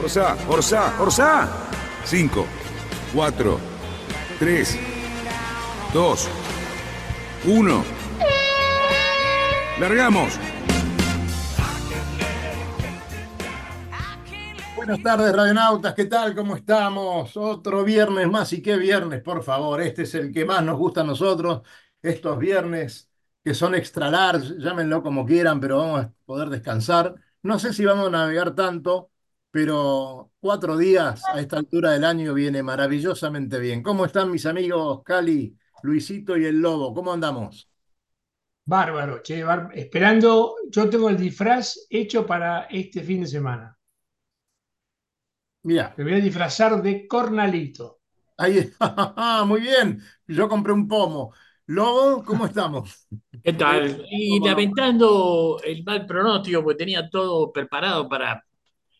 Orsa, Orsa, Orsa. 5, 4, 3, 2, 1. ¡Largamos! Buenas tardes, radionautas, ¿qué tal? ¿Cómo estamos? Otro viernes más, y qué viernes, por favor. Este es el que más nos gusta a nosotros, estos viernes que son extra large, llámenlo como quieran, pero vamos a poder descansar. No sé si vamos a navegar tanto, pero cuatro días a esta altura del año viene maravillosamente bien. ¿Cómo están mis amigos Cali, Luisito y el Lobo? ¿Cómo andamos? Bárbaro, che, esperando, yo tengo el disfraz hecho para este fin de semana. Mira, Me voy a disfrazar de cornalito. ahí está, muy bien. Yo compré un pomo. Lobo, ¿cómo estamos? ¿Qué tal? Y lamentando el mal pronóstico, porque tenía todo preparado para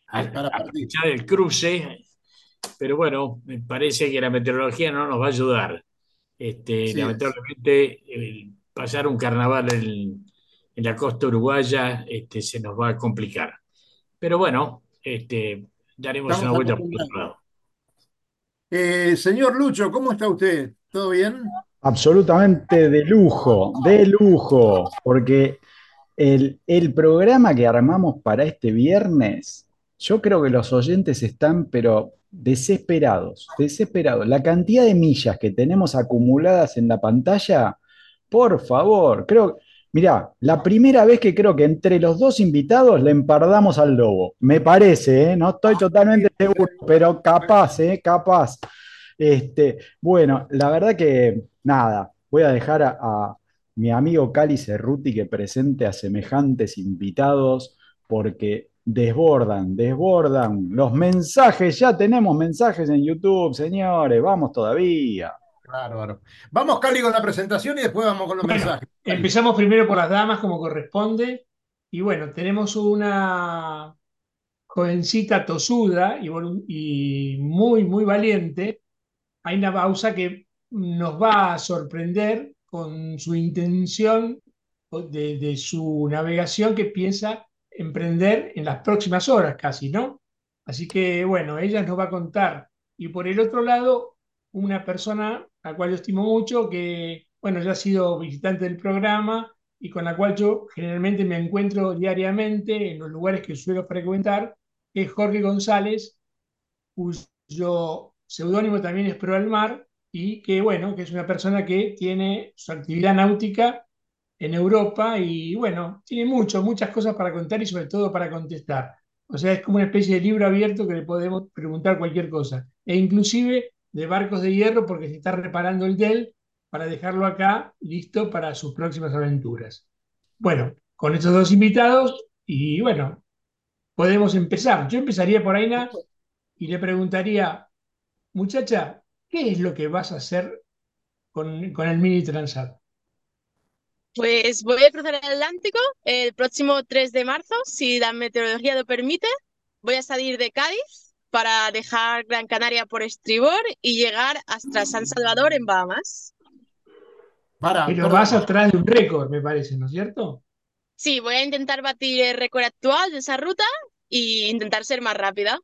a- Para partir. aprovechar el cruce, pero bueno, me parece que la meteorología no nos va a ayudar. Este, lamentablemente, el pasar un carnaval en, en la costa uruguaya este, se nos va a complicar. Pero bueno, este, daremos Estamos una vuelta por otro lado. Eh, señor Lucho, ¿cómo está usted? ¿Todo bien? Absolutamente de lujo, de lujo, porque el, el programa que armamos para este viernes, yo creo que los oyentes están, pero desesperados, desesperados. La cantidad de millas que tenemos acumuladas en la pantalla, por favor, creo, mirá, la primera vez que creo que entre los dos invitados le empardamos al lobo, me parece, ¿eh? No estoy totalmente seguro, pero capaz, ¿eh? Capaz. Este, bueno, la verdad que nada, voy a dejar a, a mi amigo Cali Cerruti que presente a semejantes invitados porque desbordan, desbordan los mensajes. Ya tenemos mensajes en YouTube, señores, vamos todavía. Bárbaro. Vamos, Cali, con la presentación y después vamos con los Bueno, mensajes. Cali. empezamos primero por las damas, como corresponde. Y bueno, tenemos una jovencita tosuda y, muy, muy valiente, Aina Bausa, que nos va a sorprender con su intención de, de su navegación que piensa emprender en las próximas horas casi, ¿no? Así que bueno, ella nos va a contar. Y por el otro lado, una persona a la cual yo estimo mucho, que bueno, ya ha sido visitante del programa y con la cual yo generalmente me encuentro diariamente en los lugares que suelo frecuentar, que es Jorge González, cuyo seudónimo también es Pro al Mar, y que bueno, que es una persona que tiene su actividad náutica en Europa y bueno, tiene mucho, muchas cosas para contar y sobre todo para contestar. O sea, es como una especie de libro abierto que le podemos preguntar cualquier cosa. E inclusive de barcos de hierro porque se está reparando el Dell para dejarlo acá listo para sus próximas aventuras. Bueno, con estos dos invitados y bueno, podemos empezar. Yo empezaría por Aina y le preguntaría, muchacha, ¿qué es lo que vas a hacer con, con el Mini Transat? Pues voy a cruzar el Atlántico el próximo 3 de marzo, si la meteorología lo permite. Voy a salir de Cádiz para dejar Gran Canaria por estribor y llegar hasta San Salvador en Bahamas. Para, Pero vas atrás de un récord, me parece, ¿no es cierto? Sí, voy a intentar batir el récord actual de esa ruta e intentar ser más rápida.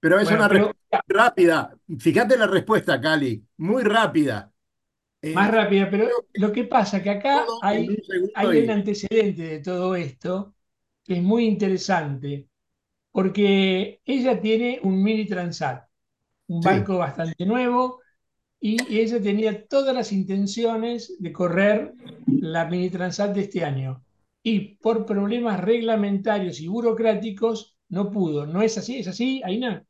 Pero es Bueno, una pero respuesta rápida. Fíjate la respuesta, Cali. Muy rápida. Eh, más rápida, pero lo que pasa que acá hay, un hay antecedente de todo esto que es muy interesante, porque ella tiene un Mini Transat, un Sí. barco bastante nuevo, y ella tenía todas las intenciones de correr la Mini Transat de este año. Y por problemas reglamentarios y burocráticos no pudo. ¿No es así? ¿Es así, Aina?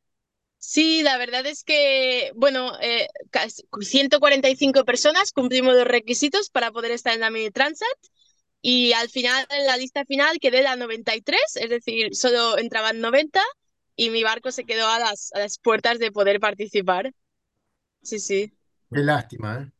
Sí, la verdad es que, bueno, eh, cas- 145 personas cumplimos los requisitos para poder estar en la Mini Transat y al final, en la lista final, quedé la 93, es decir, solo entraban 90 y mi barco se quedó a las, a las puertas de poder participar. Sí, sí. Qué lástima, ¿eh?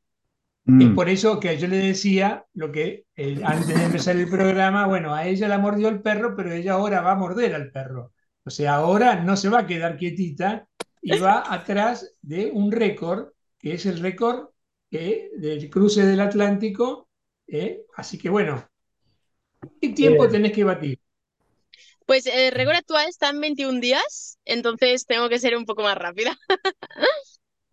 Es Mm. por eso que yo le decía lo que eh, antes de empezar el programa, bueno, a ella la mordió el perro, pero ella ahora va a morder al perro. O sea, ahora no se va a quedar quietita y va atrás de un récord, que es el récord eh, del cruce del Atlántico. eh. Así que bueno, ¿qué tiempo Eh. tenés que batir? Pues el récord actual está en 21 días, entonces tengo que ser un poco más rápida.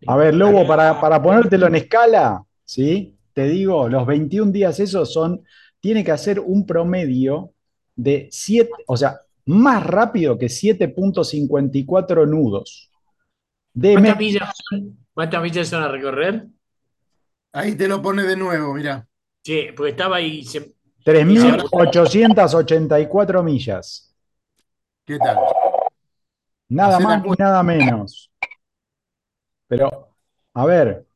A ver, Lobo, para, para ponértelo en escala, ¿sí? Te digo, los 21 días esos son, tiene que hacer un promedio de 7, o sea, más rápido que 7.54 nudos. De ¿Cuántas millas son, cuántas millas son a recorrer? Ahí te lo pone de nuevo, mira. Sí, porque estaba ahí. se- 3.884 millas. ¿Qué tal? Nada más ni nada menos. Pero, a ver,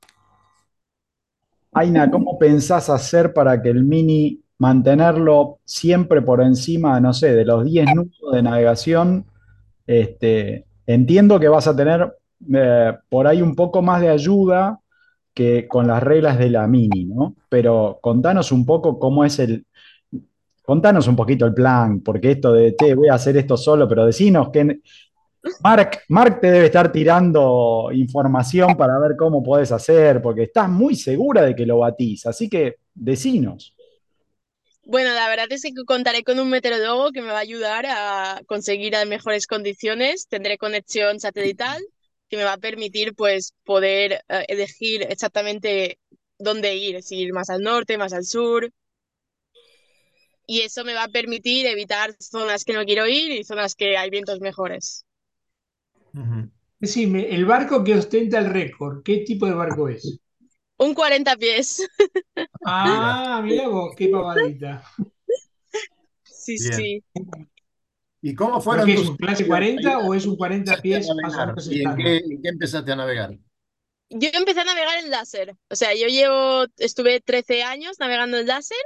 Aina, ¿cómo pensás hacer para que el Mini mantenerlo siempre por encima, no sé, de los 10 nudos de navegación? Este, entiendo que vas a tener eh, por ahí un poco más de ayuda que con las reglas de la Mini, ¿no? Pero contanos un poco cómo es el, contanos un poquito el plan, porque esto de, che, voy a hacer esto solo, pero decinos que Mark, Mark te debe estar tirando información para ver cómo podés hacer, porque estás muy segura de que lo batís, así que decinos. Bueno, la verdad es que contaré con un meteorólogo que me va a ayudar a conseguir las mejores condiciones. Tendré conexión satelital que me va a permitir pues poder eh, elegir exactamente dónde ir, si ir más al norte, más al sur. Y eso me va a permitir evitar zonas que no quiero ir y zonas que hay vientos mejores. Ujú. Decime, el barco que ostenta el récord, ¿qué tipo de barco es? Un 40 pies. Ah, mira vos, qué pavadita. Sí, Bien. sí. ¿Y cómo ¿Pero fueron qué es tus un clase 40 o es un 40 empezaste a pies más ¿Y en qué, en qué empezaste a navegar? Yo empecé a navegar en láser. O sea, yo llevo, estuve 13 años navegando en láser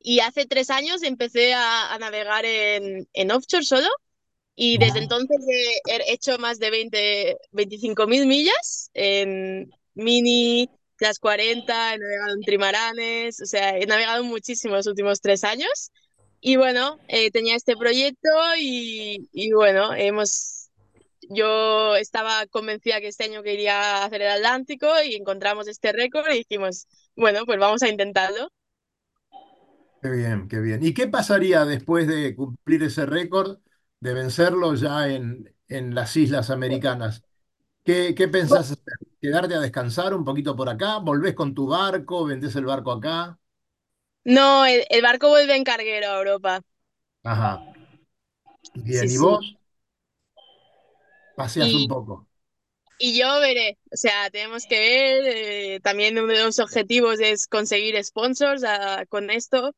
y hace tres años empecé a, a navegar en, en offshore solo. Y desde entonces he, he hecho más de 20, 25 mil millas en mini, las 40, he navegado en trimaranes, o sea, he navegado muchísimo los últimos tres años. Y bueno, eh, tenía este proyecto y, y bueno, hemos, yo estaba convencida que este año quería hacer el Atlántico y encontramos este récord y dijimos, bueno, pues vamos a intentarlo. Qué bien, qué bien. ¿Y qué pasaría después de cumplir ese récord, de vencerlo ya en, en las Islas Americanas? ¿Qué, qué pensás hacer? ¿Quedarte a descansar un poquito por acá? ¿Volvés con tu barco? ¿Vendés el barco acá? No, el, el barco vuelve en carguero a Europa. Ajá. Bien, Sí, ¿y sí. vos? Paseas Y- un poco. Y yo veré, o sea, tenemos que ver, eh, también uno de los objetivos es conseguir sponsors ah, con esto,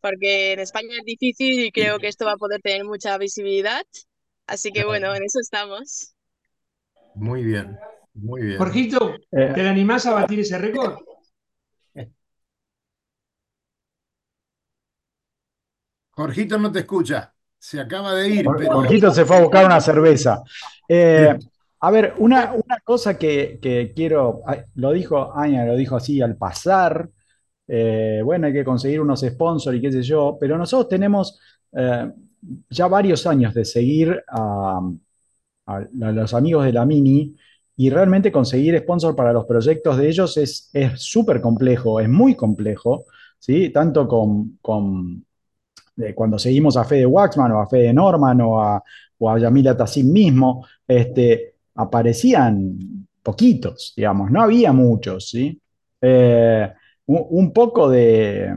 porque en España es difícil y creo que esto va a poder tener mucha visibilidad. Así que bueno, en eso estamos. Muy bien, muy bien. Jorgito, Eh, ¿te animás a batir ese récord? Jorgito no te escucha. Se acaba de ir, pero Jorgito se fue a buscar una cerveza. Eh, a ver, una, una cosa que, que quiero, lo dijo Aña, lo dijo así al pasar, eh, bueno, hay que conseguir unos sponsors y qué sé yo, pero nosotros tenemos eh, ya varios años de seguir a, a- a los amigos de la Mini y realmente conseguir sponsor para los proyectos de ellos es es súper complejo, es muy complejo, ¿sí? Tanto con, con cuando seguimos a Fede Waxman o a Fede Norman o a, o a Yamila Tassim mismo, este, aparecían poquitos, digamos, no había muchos, ¿sí? Eh, un, un poco de,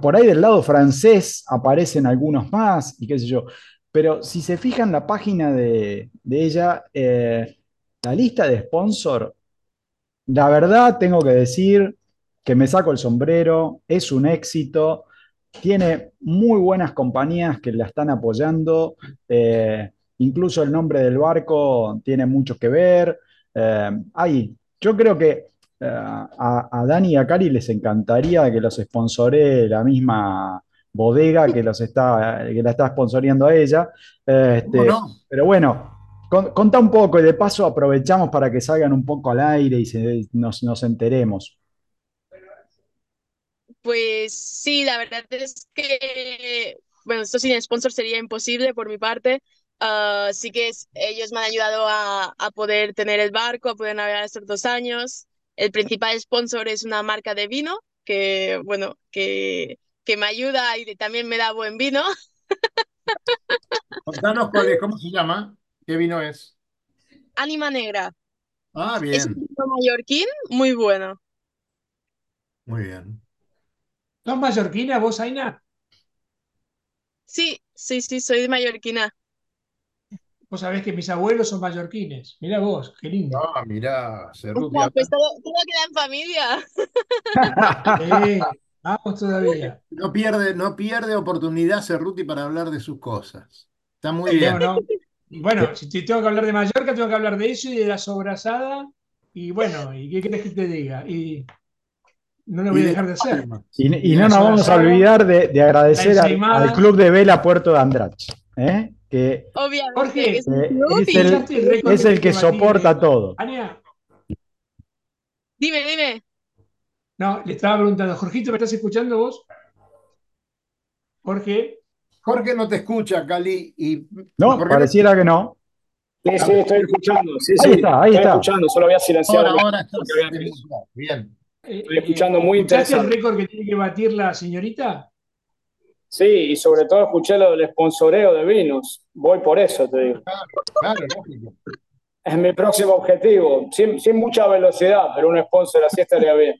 por ahí del lado francés aparecen algunos más y qué sé yo, pero si se fijan la página de, de ella, eh, la lista de sponsor, la verdad tengo que decir que me saco el sombrero, es un éxito, tiene muy buenas compañías que la están apoyando, eh, incluso el nombre del barco tiene mucho que ver. Eh, yo creo que eh, a, a Dani y a Cari les encantaría que los sponsoree la misma bodega que los está, que la está sponsoreando a ella. Este, pero bueno, con- contá un poco y de paso aprovechamos para que salgan un poco al aire y se- nos, nos enteremos. Pues sí, la verdad es que, bueno, esto sin sponsor sería imposible por mi parte. Ah, sí que es- ellos me han ayudado a, a poder tener el barco, a poder navegar estos dos años. El principal sponsor es una marca de vino que, bueno, que, que me ayuda y también me da buen vino. Contanos cuál es, ¿cómo se llama? ¿Qué vino es? Ánima Negra. Ah, Es un bien, vino mallorquín muy bueno. muy bien. ¿Sos mallorquina vos, Aina? Sí, sí, sí, soy de mallorquina. Vos sabés que mis abuelos son mallorquines. Mirá vos, qué lindo. Ah, mirá, Cerruti. Ostras, pues todo, todo queda en familia. Eh, vamos todavía. No pierde, no pierde oportunidad Cerruti para hablar de sus cosas. Está muy bien. no. Bueno, si te tengo que hablar de Mallorca, tengo que hablar de eso y de la sobrasada. Y bueno, ¿y qué querés que te diga? Y no lo voy a de dejar de hacer. Y, no nos vamos a olvidar de, de agradecer al, Club de Vela Puerto de Andrach, ¿eh? que Obviamente, Jorge, que es eh, es el, ¿Escuchaste el récord es el te que soporta todo. Ania, Dime, dime. no, le estaba preguntando, Jorgito, ¿me estás escuchando vos? Jorge, Jorge no te escucha, Cali. Y No, Jorge pareciera que no. Sí, sí, estoy escuchando. Sí, Ahí sí, está, ahí estoy está. escuchando, solo había silenciado. ahora, ahora. Bien. Eh, Estoy escuchando eh, muy ¿escuchaste el interesante. récord que tiene que batir la señorita? Sí, y sobre todo escuché lo del sponsoreo de vinos. Voy por eso, te digo. Claro, lógico. Es mi próximo objetivo. Sin, sin mucha velocidad, pero un sponsor así estaría bien.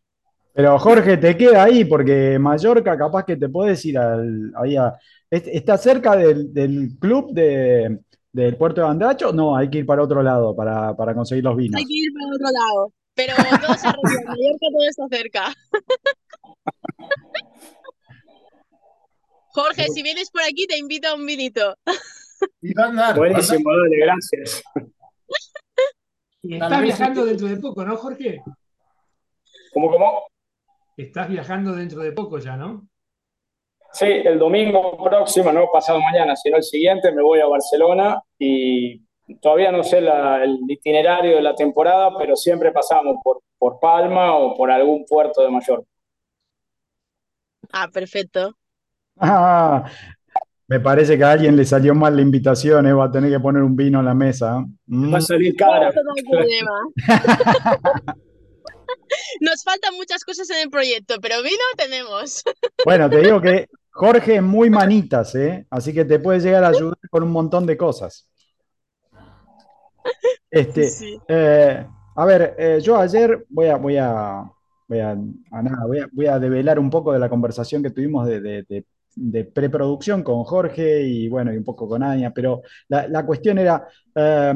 Pero Jorge, te queda ahí porque Mallorca capaz que te puedes ir al, ahí a- ¿est- ¿Está cerca del, del club de, del puerto de Andracho? No, hay que ir para otro lado para, para conseguir los vinos. Hay que ir para otro lado. Pero todo se arregla. En Mallorca todo está cerca. Jorge, si vienes por aquí, te invito a un vinito. Y va a andar. Buenísimo, dale, gracias. Estás viajando dentro de poco, ¿no, Jorge? ¿Cómo, cómo? Estás viajando dentro de poco ya, ¿no? Sí, el domingo próximo, no pasado mañana, sino el siguiente, me voy a Barcelona y todavía no sé la- el itinerario de la temporada, pero siempre pasamos por, por Palma o por algún puerto de Mallorca. Ah, perfecto. Ah, me parece que a alguien le salió mal la invitación, eh, Va a tener que poner un vino en la mesa. Mm. Va a salir cara. Nos faltan muchas cosas en el proyecto, pero vino tenemos. Bueno, te digo que Jorge es muy manitas, ¿eh? Así que te puede llegar a ayudar con un montón de cosas. Este, Sí. eh, a ver, eh, yo ayer voy a, voy a, voy a, a nada, voy a, voy a develar un poco de la conversación que tuvimos de, de- de- de preproducción con Jorge y bueno, y un poco con Anya, pero la, la cuestión era, eh,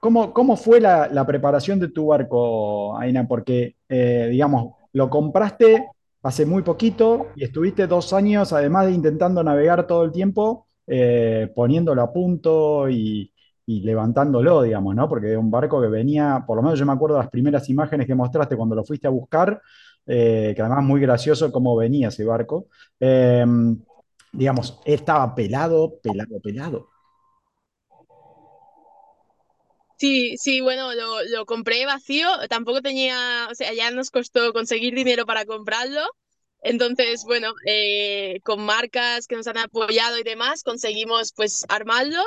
¿cómo, cómo fue la, la preparación de tu barco, Aina? Porque, digamos, lo compraste hace muy poquito y estuviste dos años, además de intentando navegar todo el tiempo, eh, poniéndolo a punto y, y levantándolo, digamos, ¿no? Porque un barco que venía, por lo menos yo me acuerdo las primeras imágenes que mostraste cuando lo fuiste a buscar, eh, que además muy gracioso cómo venía ese barco. Eh, digamos, estaba pelado, pelado, pelado. Sí, sí, bueno, lo, lo compré vacío, tampoco tenía, o sea, ya nos costó conseguir dinero para comprarlo. Entonces, bueno, eh, con marcas que nos han apoyado y demás, conseguimos pues armarlo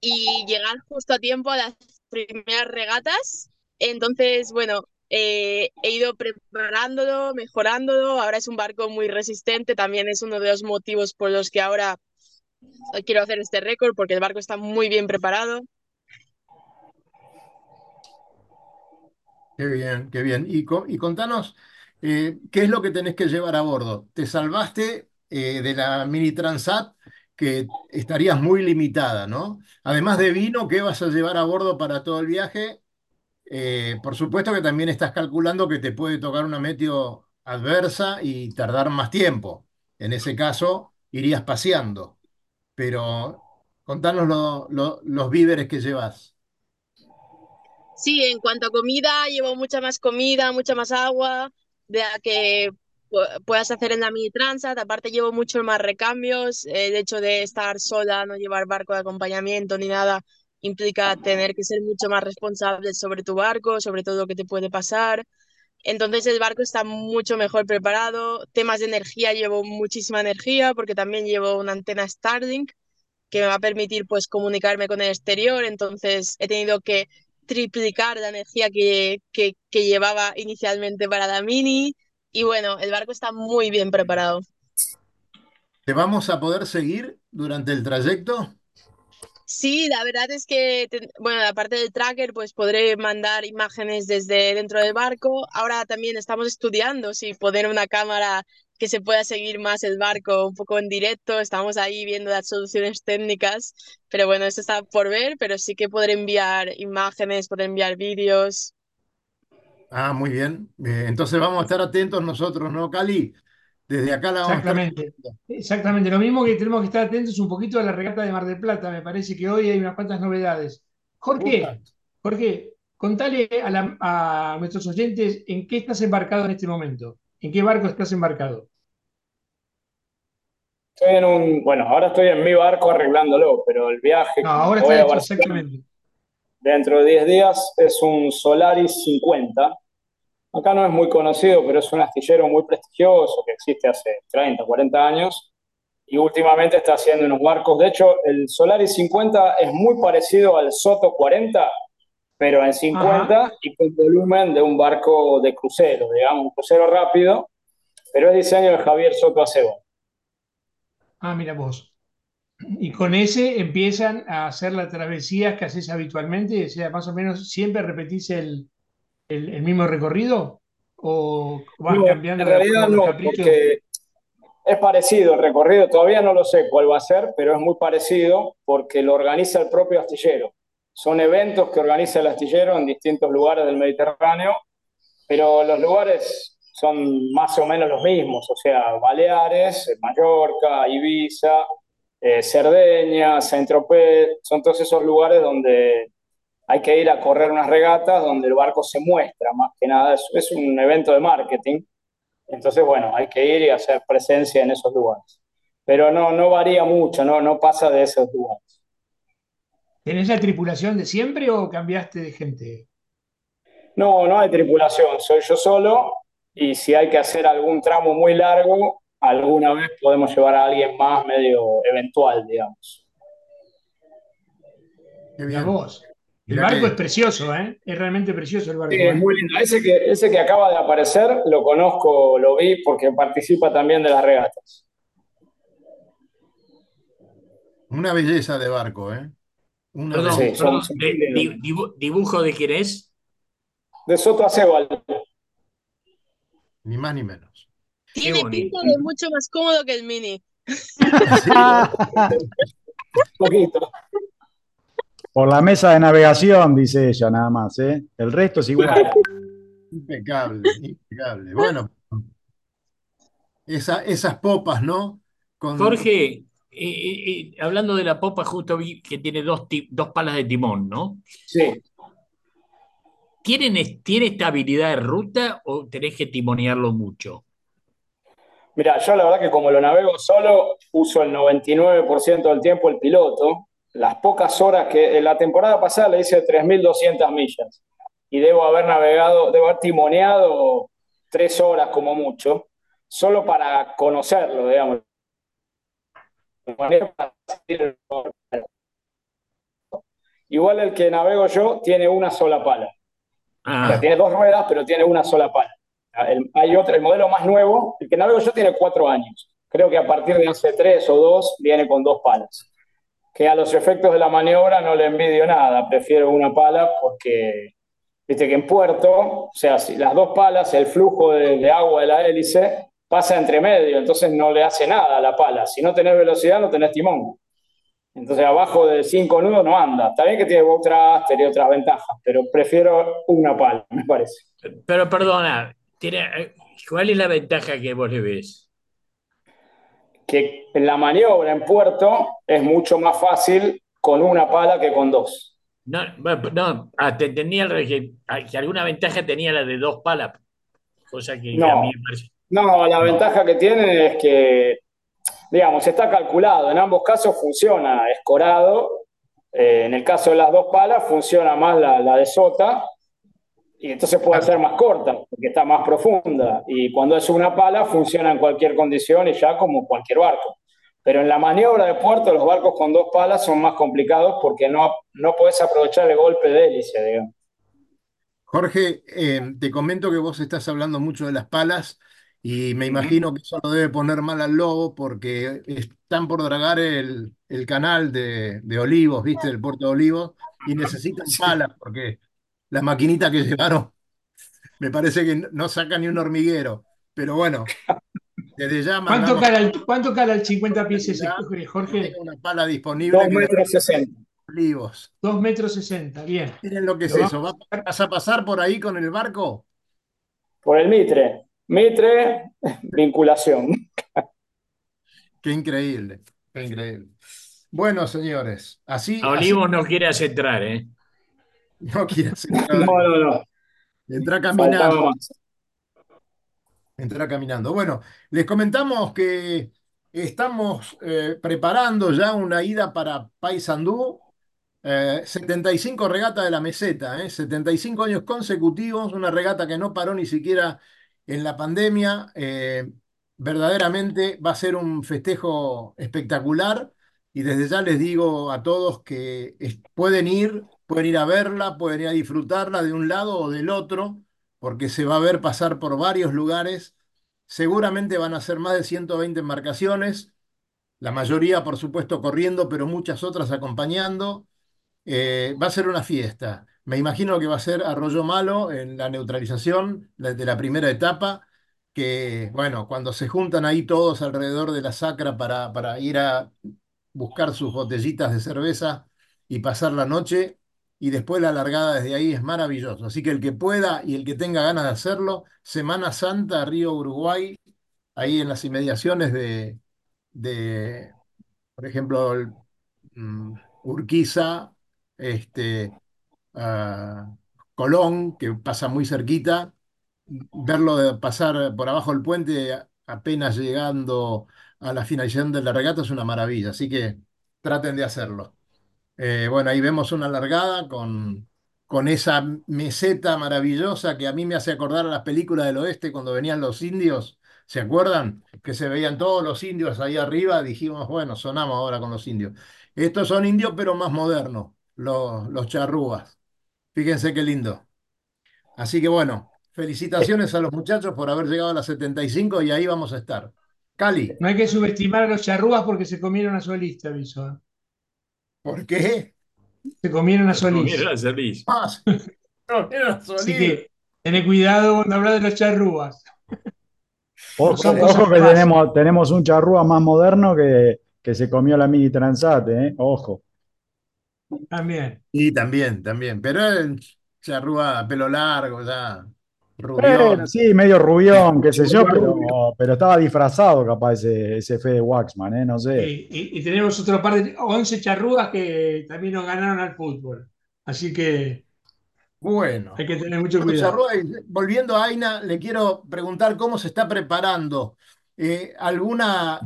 y llegar justo a tiempo a las primeras regatas. Entonces, bueno, eh, he ido preparándolo, mejorándolo. Ahora es un barco muy resistente, también es uno de los motivos por los que ahora quiero hacer este récord, porque el barco está muy bien preparado. Qué bien, qué bien. Y, y contanos, eh, ¿qué es lo que tenés que llevar a bordo? Te salvaste eh, de la Mini Transat, que estarías muy limitada, ¿no? Además de vino, ¿qué vas a llevar a bordo para todo el viaje? Eh, por supuesto que también estás calculando que te puede tocar una meteo adversa y tardar más tiempo. En ese caso, irías paseando. Pero contanos lo- lo- los víveres que llevas. Sí, en cuanto a comida, llevo mucha más comida, mucha más agua, de que puedas hacer en la mini transat. Aparte llevo muchos más recambios. el hecho de estar sola, no llevar barco de acompañamiento ni nada, implica tener que ser mucho más responsable sobre tu barco, sobre todo lo que te puede pasar. Entonces el barco está mucho mejor preparado. Temas de energía, llevo muchísima energía porque también llevo una antena Starlink que me va a permitir pues comunicarme con el exterior. Entonces he tenido que triplicar la energía que, que, llevaba inicialmente para la Mini. Y bueno, el barco está muy bien preparado. ¿Te vamos a poder seguir durante el trayecto? Sí, la verdad es que, bueno, aparte del tracker, pues podré mandar imágenes desde dentro del barco. Ahora también estamos estudiando si poner una cámara que se pueda seguir más el barco un poco en directo. Estamos ahí viendo las soluciones técnicas, pero bueno, eso está por ver, pero sí que podré enviar imágenes, podré enviar vídeos. Ah, muy bien. Eh, entonces vamos a estar atentos nosotros, ¿no, Cali? Desde acá la vamos Exactamente. A estar... Exactamente. Lo mismo que tenemos que estar atentos un poquito a la regata de Mar del Plata. Me parece que hoy hay unas cuantas novedades. Jorge, Jorge, contale a, a nuestros oyentes en qué estás embarcado en este momento. ¿En qué barco estás embarcado? Estoy en un, bueno, ahora estoy en mi barco arreglándolo, pero el viaje no, ahora está hecho, exactamente. dentro de 10 días es un Solaris 50. Acá no es muy conocido, pero es un astillero muy prestigioso que existe hace 30, 40 años y últimamente está haciendo unos barcos. De hecho, el Solaris 50 es muy parecido al Soto 40, pero en 50 y con volumen de un barco de crucero, digamos, un crucero rápido, pero es diseño de Javier Soto Acebo. Ah, mira vos. Y con ese empiezan a hacer las travesías que haces habitualmente, o sea, más o menos siempre repetís el, el, mismo recorrido o vas cambiando. En realidad no, porque es parecido el recorrido, todavía no lo sé cuál va a ser, pero es muy parecido porque lo organiza el propio astillero. Son eventos que organiza el astillero en distintos lugares del Mediterráneo, pero los lugares son más o menos los mismos, o sea, Baleares, Mallorca, Ibiza, eh, Cerdeña, Saint-Tropez, son todos esos lugares donde hay que ir a correr unas regatas, donde el barco se muestra, más que nada, es, es un evento de marketing, entonces, bueno, hay que ir y hacer presencia en esos lugares. Pero no, no varía mucho, no, no pasa de esos lugares. ¿Tenés la tripulación de siempre o cambiaste de gente? No, no hay tripulación, soy yo solo y si hay que hacer algún tramo muy largo, alguna vez podemos llevar a alguien más medio eventual, digamos. Qué bien. vos. El barco es precioso, ¿eh? Es realmente precioso el barco. Sí, es ¿eh? muy lindo. Ese que, ese que acaba de aparecer lo conozco, lo vi porque participa también de las regatas. Una belleza de barco, ¿eh? perdón, ¿dibujo de quién es? De Soto Acebal. Ni más ni menos. Tiene pinta de mucho más cómodo que el Mini. poquito. Por la mesa de navegación, dice ella, nada más, ¿eh? El resto es igual. impecable, impecable. Bueno, esas popas, ¿no? Jorge, hablando de la popa, justo vi que tiene dos, dos palas de timón, ¿no? Sí. ¿Tienen, ¿Tiene estabilidad de ruta o tenés que timonearlo mucho? Mira, yo la verdad que como lo navego solo, uso el 99% del tiempo el piloto. Las pocas horas que en la temporada pasada le hice 3.200 millas y debo haber navegado, debo haber timoneado tres horas como mucho, solo para conocerlo, digamos. Igual el que navego yo tiene una sola pala. Ah. tiene dos ruedas, pero tiene una sola pala. El, hay otro, el modelo más nuevo, el que navego yo tiene cuatro años. Creo que a partir de hace tres o dos viene con dos palas. Que a los efectos de la maniobra no le envidio nada, prefiero una pala porque, viste que en puerto, o sea, si las dos palas, el flujo de, agua de la hélice pasa entre medio, entonces no le hace nada a la pala. Si no tenés velocidad, no tenés timón. Entonces abajo de cinco nudos no anda. Está bien que tiene otra y otras ventajas, pero prefiero una pala, me parece. Pero perdona, tiene, ¿cuál es la ventaja que vos le ves? Que la maniobra en puerto es mucho más fácil con una pala que con dos. No, no ah, tenía que, que alguna ventaja tenía la de dos palas, cosa que no, No, la ventaja que tiene es que, digamos, está calculado. En ambos casos funciona escorado. Eh, en el caso de las dos palas funciona más la, la de sota y entonces puede ser más corta porque está más profunda. Y cuando es una pala funciona en cualquier condición y ya como cualquier barco. Pero en la maniobra de puerto los barcos con dos palas son más complicados porque no, no puedes aprovechar el golpe de hélice, digamos. Jorge, eh, te comento que vos estás hablando mucho de las palas y me imagino que eso lo debe poner mal al lobo porque están por dragar el, el canal de, de Olivos, ¿viste? Del puerto de Olivos y necesitan palas porque la maquinita que llevaron me parece que no saca ni un hormiguero. Pero bueno, desde ya ¿Cuánto cala el, cuánto cala el 50 pies ese. Jorge? una pala disponible Dos que metros sesenta. Olivos. 2 metros 60, bien. Miren lo que es Lo eso. ¿Vas a pasar por ahí con el barco? Por el Mitre. Mitre, vinculación. Qué increíble, qué increíble. Bueno, señores, así, A así Olivos no quieras entrar, ¿eh? No quieras No, entrar, no, no. entra Faltaba caminando, entra caminando. Bueno, les comentamos que estamos eh, preparando ya una ida para Paysandú, eh, 75 regata de la meseta, eh, 75 años consecutivos, una regata que no paró ni siquiera en la pandemia. eh, verdaderamente va a ser un festejo espectacular y desde ya les digo a todos que pueden ir, pueden ir a verla, pueden ir a disfrutarla de un lado o del otro, porque se va a ver pasar por varios lugares. Seguramente van a ser más de 120 embarcaciones, la mayoría, por supuesto, corriendo, pero muchas otras acompañando. Eh, va a ser una fiesta. Me imagino que va a ser Arroyo Malo en la neutralización de la primera etapa, que, bueno, cuando se juntan ahí todos alrededor de la sacra para, para ir a buscar sus botellitas de cerveza y pasar la noche, y después la largada desde ahí es maravilloso. Así que el que pueda y el que tenga ganas de hacerlo, Semana Santa, Río Uruguay, ahí en las inmediaciones de, de por ejemplo, mm, Urquiza, este, Colón, que pasa muy cerquita, verlo de pasar por abajo del puente apenas llegando a la finalización de la regata es una maravilla, así que traten de hacerlo. Eh, bueno, ahí vemos una largada con, con esa meseta maravillosa que a mí me hace acordar a las películas del oeste cuando venían los indios. ¿Se acuerdan? Que se veían todos los indios ahí arriba. Dijimos, bueno, sonamos ahora con los indios. Estos son indios, pero más modernos, los, los charrúas. Fíjense qué lindo. Así que bueno, felicitaciones a los muchachos por haber llegado a las 75 y ahí vamos a estar. Cali, No hay que subestimar a los charrúas porque se comieron a Solís, te aviso. ¿Por qué? Se comieron a Solís. Mira la Solís. Más. No, era Así Solís. que tené cuidado cuando hablas de los charrúas. Ojo, que tenemos, tenemos un charrúa más moderno que, que se comió la mini Transat, ¿eh? Ojo. También. Y también, también. Pero él se arruga pelo largo, ya. Rubión. sí, medio rubión, qué sé yo, pero, pero estaba disfrazado capaz ese, ese Fede Waxman, ¿eh? No sé. Y, y- y tenemos otro par de 11 charrúas que también nos ganaron al fútbol. Así que Bueno. hay que tener mucho cuidado. Charrúa, volviendo a Aina, le quiero preguntar cómo se está preparando. Eh, ¿alguna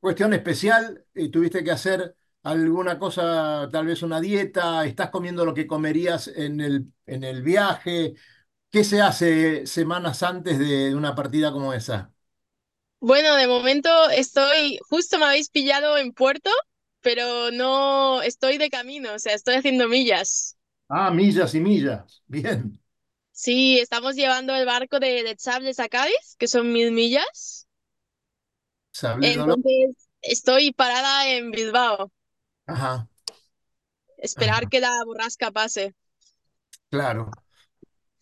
cuestión especial? Eh, ¿tuviste que hacer alguna cosa, tal vez una dieta? ¿Estás comiendo lo que comerías en el, en el viaje? ¿Qué se hace semanas antes de una partida como esa? Bueno, de momento estoy, justo me habéis pillado en puerto, pero no estoy de camino, o sea, estoy haciendo millas. Ah, millas y millas. Bien. Sí, estamos llevando el barco de, de Chables a Cádiz, que son mil millas. Dolor. Entonces, estoy parada en Bilbao, Ajá, esperar Ajá. que la borrasca pase. claro,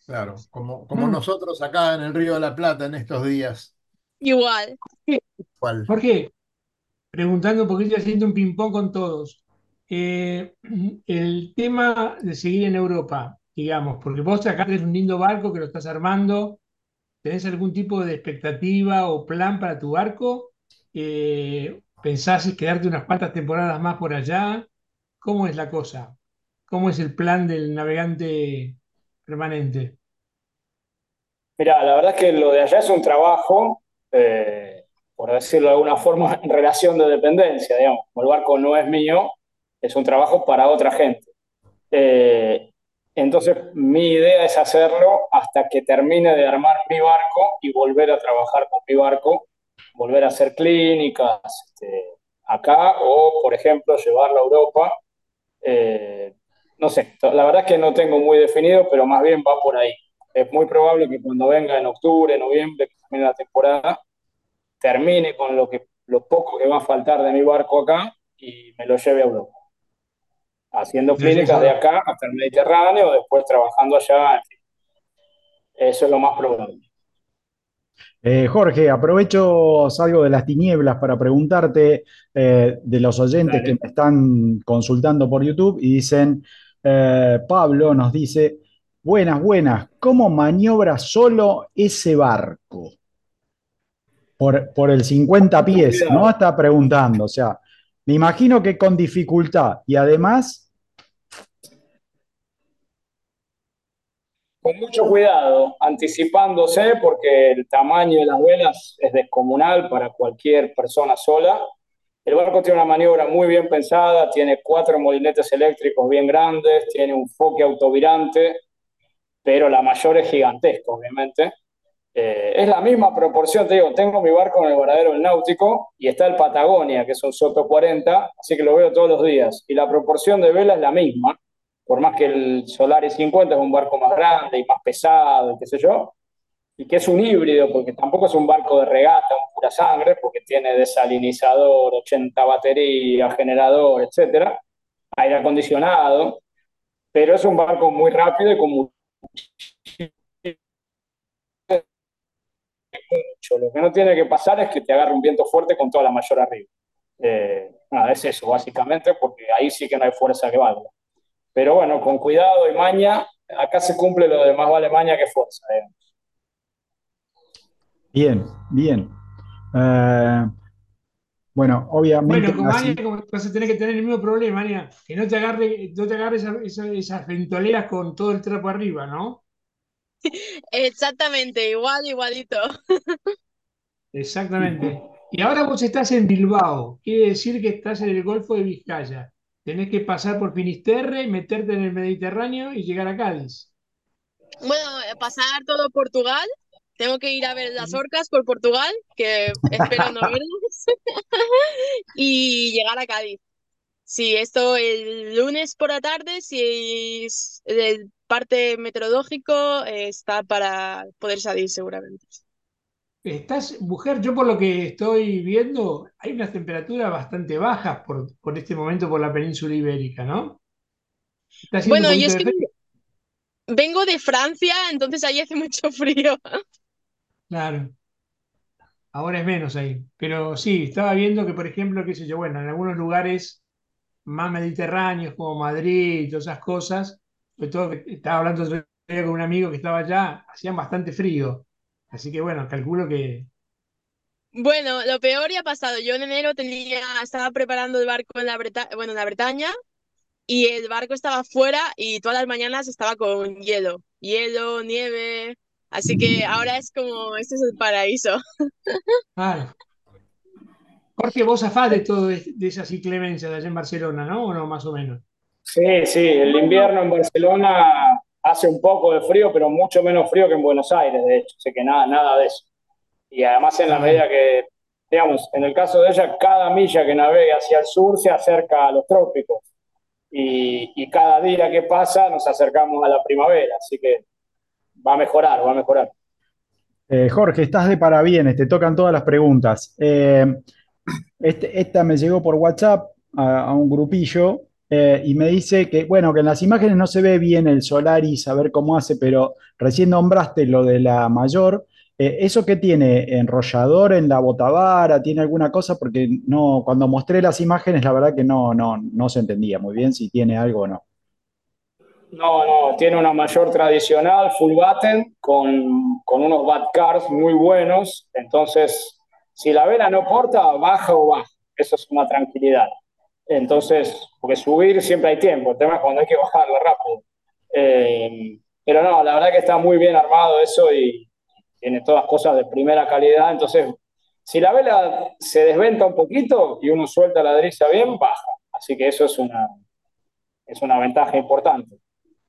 claro. Como, como Mm. nosotros acá en el Río de la Plata en estos días. Igual. ¿Cuál? Jorge, preguntando un poquito, haciendo un ping-pong con todos. Eh, el tema de seguir en Europa, digamos, porque vos acá tenés un lindo barco que lo estás armando, ¿tenés algún tipo de expectativa o plan para tu barco? Eh, ¿pensás en quedarte unas cuantas temporadas más por allá? ¿Cómo es la cosa? ¿Cómo es el plan del navegante permanente? Mira, la verdad es que lo de allá es un trabajo eh, por decirlo de alguna forma, en relación de dependencia, digamos. El barco no es mío, es un trabajo para otra gente. Eh, entonces, mi idea es hacerlo hasta que termine de armar mi barco y volver a trabajar con mi barco, volver a hacer clínicas este, acá o, por ejemplo, llevarlo a Europa. Eh, no sé, la verdad es que no tengo muy definido, pero más bien va por ahí. Es muy probable que cuando venga en octubre, noviembre, que termine la temporada, termine con lo, que, lo poco que va a faltar de mi barco acá y me lo lleve a Europa haciendo clínicas de acá hasta el Mediterráneo, después trabajando allá. Eso es lo más probable. Eh, Jorge, aprovecho, salgo de las tinieblas para preguntarte eh, de los oyentes que me están consultando por YouTube y dicen, eh, Pablo nos dice, buenas, buenas, ¿cómo maniobra solo ese barco? Por, por el 50 pies, ¿no? Está preguntando, o sea, me imagino que con dificultad y además... Con mucho cuidado, anticipándose porque el tamaño de las velas es descomunal para cualquier persona sola. El barco tiene una maniobra muy bien pensada, tiene cuatro molinetes eléctricos bien grandes, tiene un foque autovirante, pero la mayor es gigantesca, obviamente. Eh, es la misma proporción, te digo, tengo mi barco en el varadero del Náutico y está el Patagonia, que es un Soto 40, así que lo veo todos los días. Y la proporción de vela es la misma, por más que el Solaris 50 es un barco más grande y más pesado, qué sé yo, y que es un híbrido, porque tampoco es un barco de regata, un pura sangre, porque tiene desalinizador, 80 baterías, generador, etcétera, aire acondicionado, pero es un barco muy rápido y con mucho. Lo que no tiene que pasar es que te agarre un viento fuerte con toda la mayor arriba. Eh, nada, es eso, básicamente, porque ahí sí que no hay fuerza que valga. Pero bueno, con cuidado y maña, acá se cumple lo de más vale maña que fuerza. Bien, bien. Eh, bueno, obviamente. Bueno, con maña vas a tener que tener el mismo problema, Maña, que no te agarre, no te agarre esas ventoleras con todo el trapo arriba, ¿no? Exactamente, igual, igualito. Exactamente. Y ahora vos estás en Bilbao, quiere decir que estás en el Golfo de Vizcaya. Tenés que pasar por Finisterre, meterte en el Mediterráneo y llegar a Cádiz. Bueno, eh, pasar todo Portugal. Tengo que ir a ver las orcas por Portugal, que espero no verlas. y llegar a Cádiz. Sí, esto el lunes por la tarde, si es el parte meteorológico está para poder salir seguramente. Estás, mujer, yo por lo que estoy viendo, hay unas temperaturas bastante bajas por, por este momento por la península ibérica, ¿no? Bueno, yo es que vengo de Francia, entonces ahí hace mucho frío. Claro. Ahora es menos ahí. Pero sí, estaba viendo que, por ejemplo, qué sé yo, bueno, en algunos lugares más mediterráneos como Madrid todas esas cosas, sobre todo estaba hablando con un amigo que estaba allá, hacían bastante frío. Así que bueno, calculo que... Bueno, lo peor ya ha pasado. Yo en enero tenía, estaba preparando el barco en la, bueno, en la Bretaña y el barco estaba fuera y todas las mañanas estaba con hielo, hielo, nieve. Así que ahora es como, este es el paraíso. Claro. Jorge, vos afás de todo de, esas inclemencias de allá en Barcelona, ¿no? ¿O no, más o menos? Sí, sí, el invierno en Barcelona hace un poco de frío, pero mucho menos frío que en Buenos Aires, de hecho, sé que nada, nada de eso. Y además en la medida que, digamos, en el caso de ella, cada milla que navegue hacia el sur se acerca a los trópicos. Y, cada día que pasa nos acercamos a la primavera, así que va a mejorar, va a mejorar. Eh, Jorge, estás de parabienes, te tocan todas las preguntas. Eh, este, esta me llegó por WhatsApp a, un grupillo eh, y me dice que, bueno, que en las imágenes no se ve bien el Solaris, a ver cómo hace, pero recién nombraste lo de la mayor. ¿Eso qué tiene? ¿Enrollador en la botavara? ¿Tiene alguna cosa? Porque no, cuando mostré las imágenes, la verdad que no, no, no se entendía muy bien si tiene algo o no. No, no, tiene una mayor tradicional, full button, con, con unos bat cars muy buenos. Entonces, si la vela no porta, baja o baja. Eso es una tranquilidad. Entonces, porque subir siempre hay tiempo, el tema es cuando hay que bajarla rápido. Eh, pero no, la verdad que está muy bien armado eso y tiene todas cosas de primera calidad, entonces Si la vela se desventa un poquito y uno suelta la driza bien, baja. Así que eso es una, es una ventaja importante.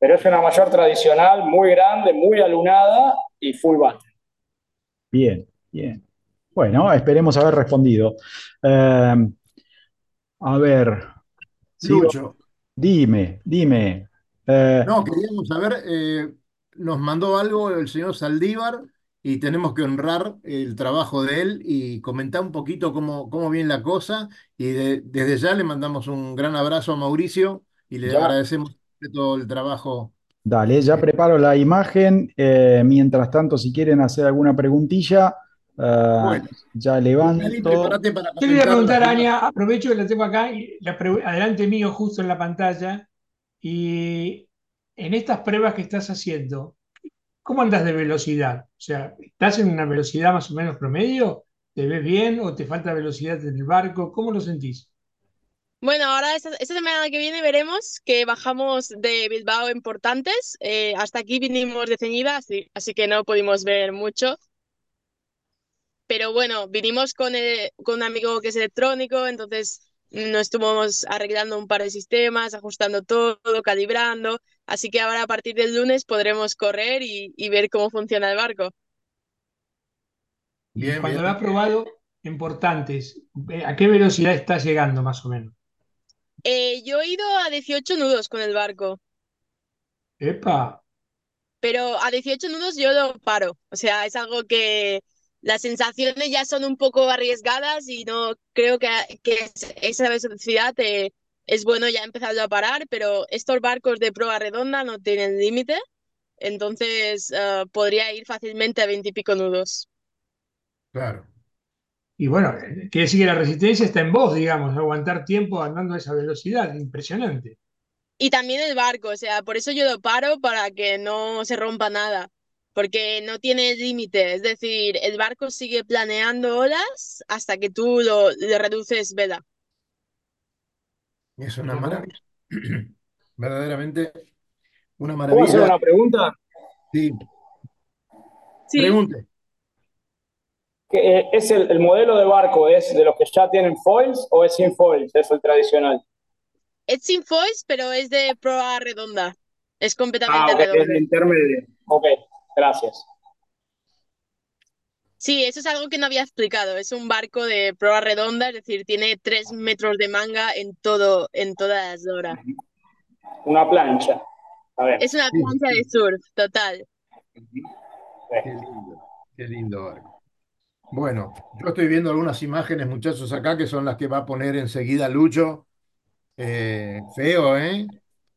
Pero es una mayor tradicional, muy grande, muy alunada y full bate. Bien, bien. Bueno, esperemos haber respondido. Eh, a ver, sigo. Lucho, Dime, dime. Eh, no, queríamos saber, eh, nos mandó algo el señor Saldívar y tenemos que honrar el trabajo de él y comentar un poquito cómo, cómo viene la cosa. Y de- desde ya le mandamos un gran abrazo a Mauricio y le Ya, agradecemos todo el trabajo. dale, ya Eh, preparo la imagen. Eh, mientras tanto, si quieren hacer alguna preguntilla, bueno, ya levanto. prepárate para Yo le voy a preguntar a final. Ania, aprovecho que la tengo acá, y la adelante mío, justo en la pantalla, y en estas pruebas que estás haciendo, ¿cómo andas de velocidad? O sea, ¿estás en una velocidad más o menos promedio? ¿Te ves bien o te falta velocidad en el barco? ¿Cómo lo sentís? Bueno, ahora esta, esta semana que viene veremos que bajamos de Bilbao en Portantes. Eh, hasta aquí vinimos de ceñida, así, así que no pudimos ver mucho. Pero bueno, vinimos con, el- con un amigo que es electrónico, entonces nos estuvimos arreglando un par de sistemas, ajustando todo, calibrando. Así que ahora a partir del lunes podremos correr y, y ver cómo funciona el barco. Bien, cuando lo has probado en Portantes, eh, ¿a qué velocidad estás llegando más o menos? Eh, yo he ido a 18 nudos con el barco. ¡Epa! pero a 18 nudos yo lo paro. O sea, es algo que las sensaciones ya son un poco arriesgadas y no creo que, que es- esa velocidad eh, es bueno ya empezarlo a parar, pero estos barcos de proa redonda no tienen límite, entonces eh, podría ir fácilmente a 20 y pico nudos. Claro. Y bueno, quiere decir que la resistencia está en vos, digamos, aguantar tiempo andando a esa velocidad, impresionante. Y también el barco, o sea, por eso yo lo paro para que no se rompa nada, porque no tiene límite, es decir, el barco sigue planeando olas hasta que tú lo, le reduces vela. Es una maravilla. Verdaderamente una ¿Puedo hacer maravilla. una pregunta? Sí, Sí, pregunte. ¿Qué, eh, ¿Es el, el modelo de barco es de los que ya tienen foils o es sin foils? Es el tradicional. es sin foils, pero es de proa redonda, es Ah, completamente ok, es de intermedio. Ok, gracias. Sí, eso es algo que no había explicado, es un barco de proa redonda, es decir, tiene tres metros de manga en todo, en todas las horas. Una plancha. A ver. Es una plancha de surf, total. Qué lindo, qué lindo barco. Bueno, yo estoy viendo algunas imágenes, muchachos, acá, que son las que va a poner enseguida Lucho. Eh, feo, ¿eh?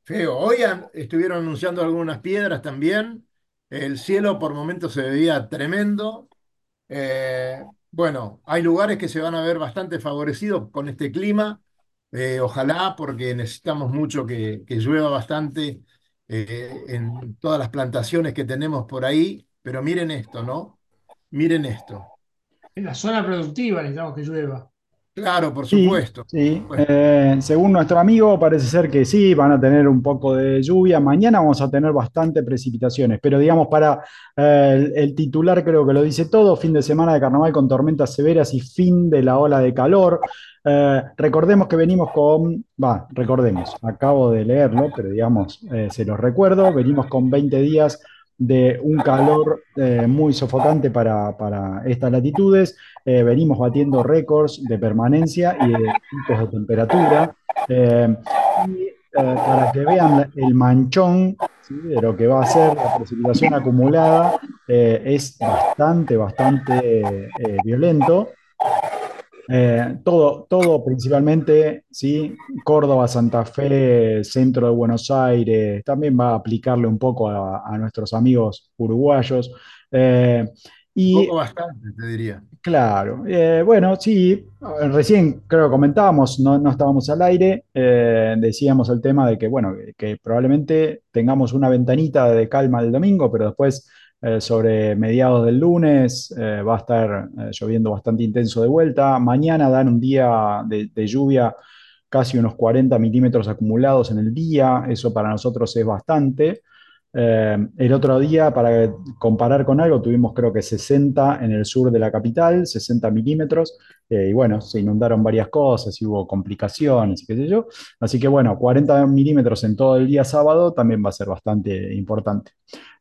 Feo. Hoy estuvieron anunciando algunas piedras también. El cielo por momentos se veía tremendo. Eh, bueno, hay lugares que se van a ver bastante favorecidos con este clima. Eh, ojalá, porque necesitamos mucho que, que llueva bastante en todas las plantaciones que tenemos por ahí. Pero miren esto, ¿no? Miren esto. En la zona productiva necesitamos que llueva. Claro, por supuesto. sí. Eh, según nuestro amigo, parece ser que sí, van a tener un poco de lluvia. Mañana vamos a tener bastante precipitaciones, pero digamos, para eh, el, el titular creo que lo dice todo, fin de semana de carnaval con tormentas severas y fin de la ola de calor. Eh, recordemos que venimos con, va, recordemos, acabo de leerlo, pero digamos, eh, se los recuerdo, venimos con 20 días de un calor eh, muy sofocante para, para estas latitudes. Eh, venimos batiendo récords de permanencia y de picos de temperatura. Eh, y para que vean el manchón de lo que va a ser la precipitación acumulada, es bastante, bastante violento. Eh, todo, todo principalmente, ¿sí? Córdoba, Santa Fe, centro de Buenos Aires, también va a aplicarle un poco a, a nuestros amigos uruguayos. Eh, y poco bastante, te diría. Claro, eh, bueno, sí, recién creo que comentábamos, no, no estábamos al aire, decíamos el tema de que, bueno, que probablemente tengamos una ventanita de calma el domingo, pero después eh, sobre mediados del lunes eh, va a estar eh, lloviendo bastante intenso de vuelta. Mañana dan un día de, de lluvia, casi unos 40 milímetros acumulados en el día, eso para nosotros es bastante. Eh, el otro día, para comparar con algo, tuvimos creo que 60 en el sur de la capital, 60 milímetros, eh, y bueno, se inundaron varias cosas y hubo complicaciones y qué sé yo. Así que bueno, 40 milímetros en todo el día sábado también va a ser bastante importante.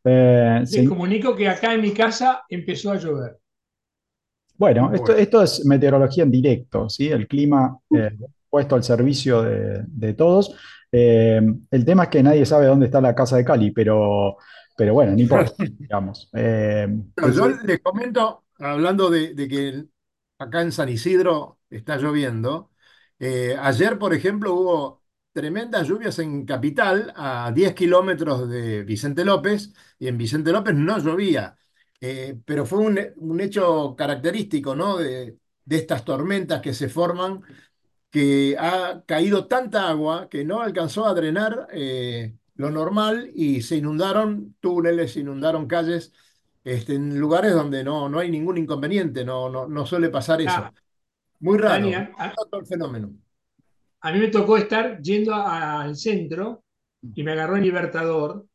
Eh, Les se- comunico que acá en mi casa empezó a llover. Bueno, esto, esto es meteorología en directo, ¿sí? El clima eh, puesto al servicio de, de todos. Eh, el tema es que nadie sabe dónde está la casa de Cali, pero, pero bueno, no importa, digamos. Eh, yo les comento, hablando de, de que acá en San Isidro está lloviendo, eh, ayer, por ejemplo, hubo tremendas lluvias en Capital, a 10 kilómetros de Vicente López, y en Vicente López no llovía, Eh, pero fue un, un hecho característico, ¿no? de, de estas tormentas que se forman, que ha caído tanta agua que no alcanzó a drenar eh, lo normal y se inundaron túneles, se inundaron calles este, en lugares donde no, no hay ningún inconveniente, no, no, no suele pasar eso. Ah, Muy raro, muy el fenómeno. a mí me tocó estar yendo a- al centro y me agarró el Libertador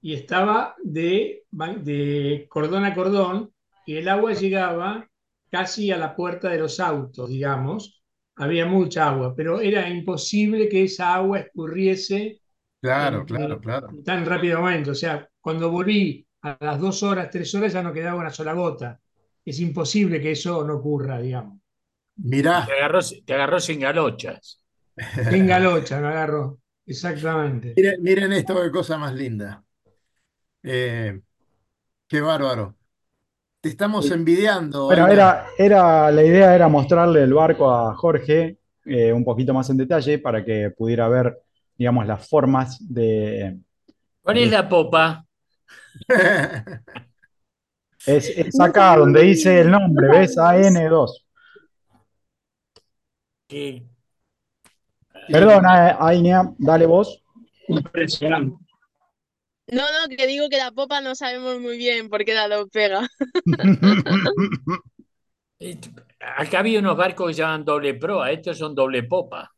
y estaba de, de cordón a cordón y el agua llegaba casi a la puerta de los autos, digamos. Había mucha agua, pero era imposible que esa agua escurriese Claro, en, claro, en claro. tan rápido momento. O sea, cuando volví a las dos horas, tres horas, ya no quedaba una sola gota. Es imposible que eso no ocurra, digamos. Te Mirá, agarró, te agarró sin galochas. En Galocha me agarró. Exactamente. miren, miren esto, qué cosa más linda. Eh, qué bárbaro. Te estamos envidiando, Bueno, era, era, la idea era mostrarle el barco a Jorge eh, un poquito más en detalle para que pudiera ver, digamos, las formas de... ¿Cuál es la popa? Es, es acá donde dice el nombre, ¿ves? AN2. Que Perdón, A- Ainea, dale vos. Impresionante. No, no, que digo que la popa no sabemos muy bien por qué dado pega. eh, acá había unos barcos que se llaman doble proa, estos son doble popa.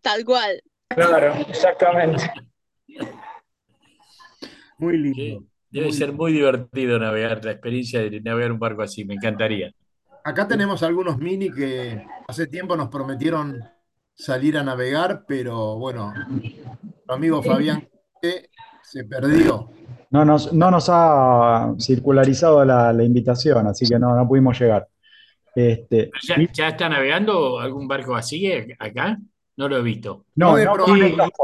Tal cual. Claro, exactamente. Muy que lindo. debe muy ser lindo. muy divertido navegar, la experiencia de navegar un barco así, me encantaría. Acá tenemos algunos mini que hace tiempo nos prometieron salir a navegar, pero bueno, nuestro amigo Fabián que se perdió. No nos, no nos ha circularizado la, la invitación, así que no, no pudimos llegar. Este, ¿Ya, ya está navegando algún barco así acá? No lo he visto. no, Sí,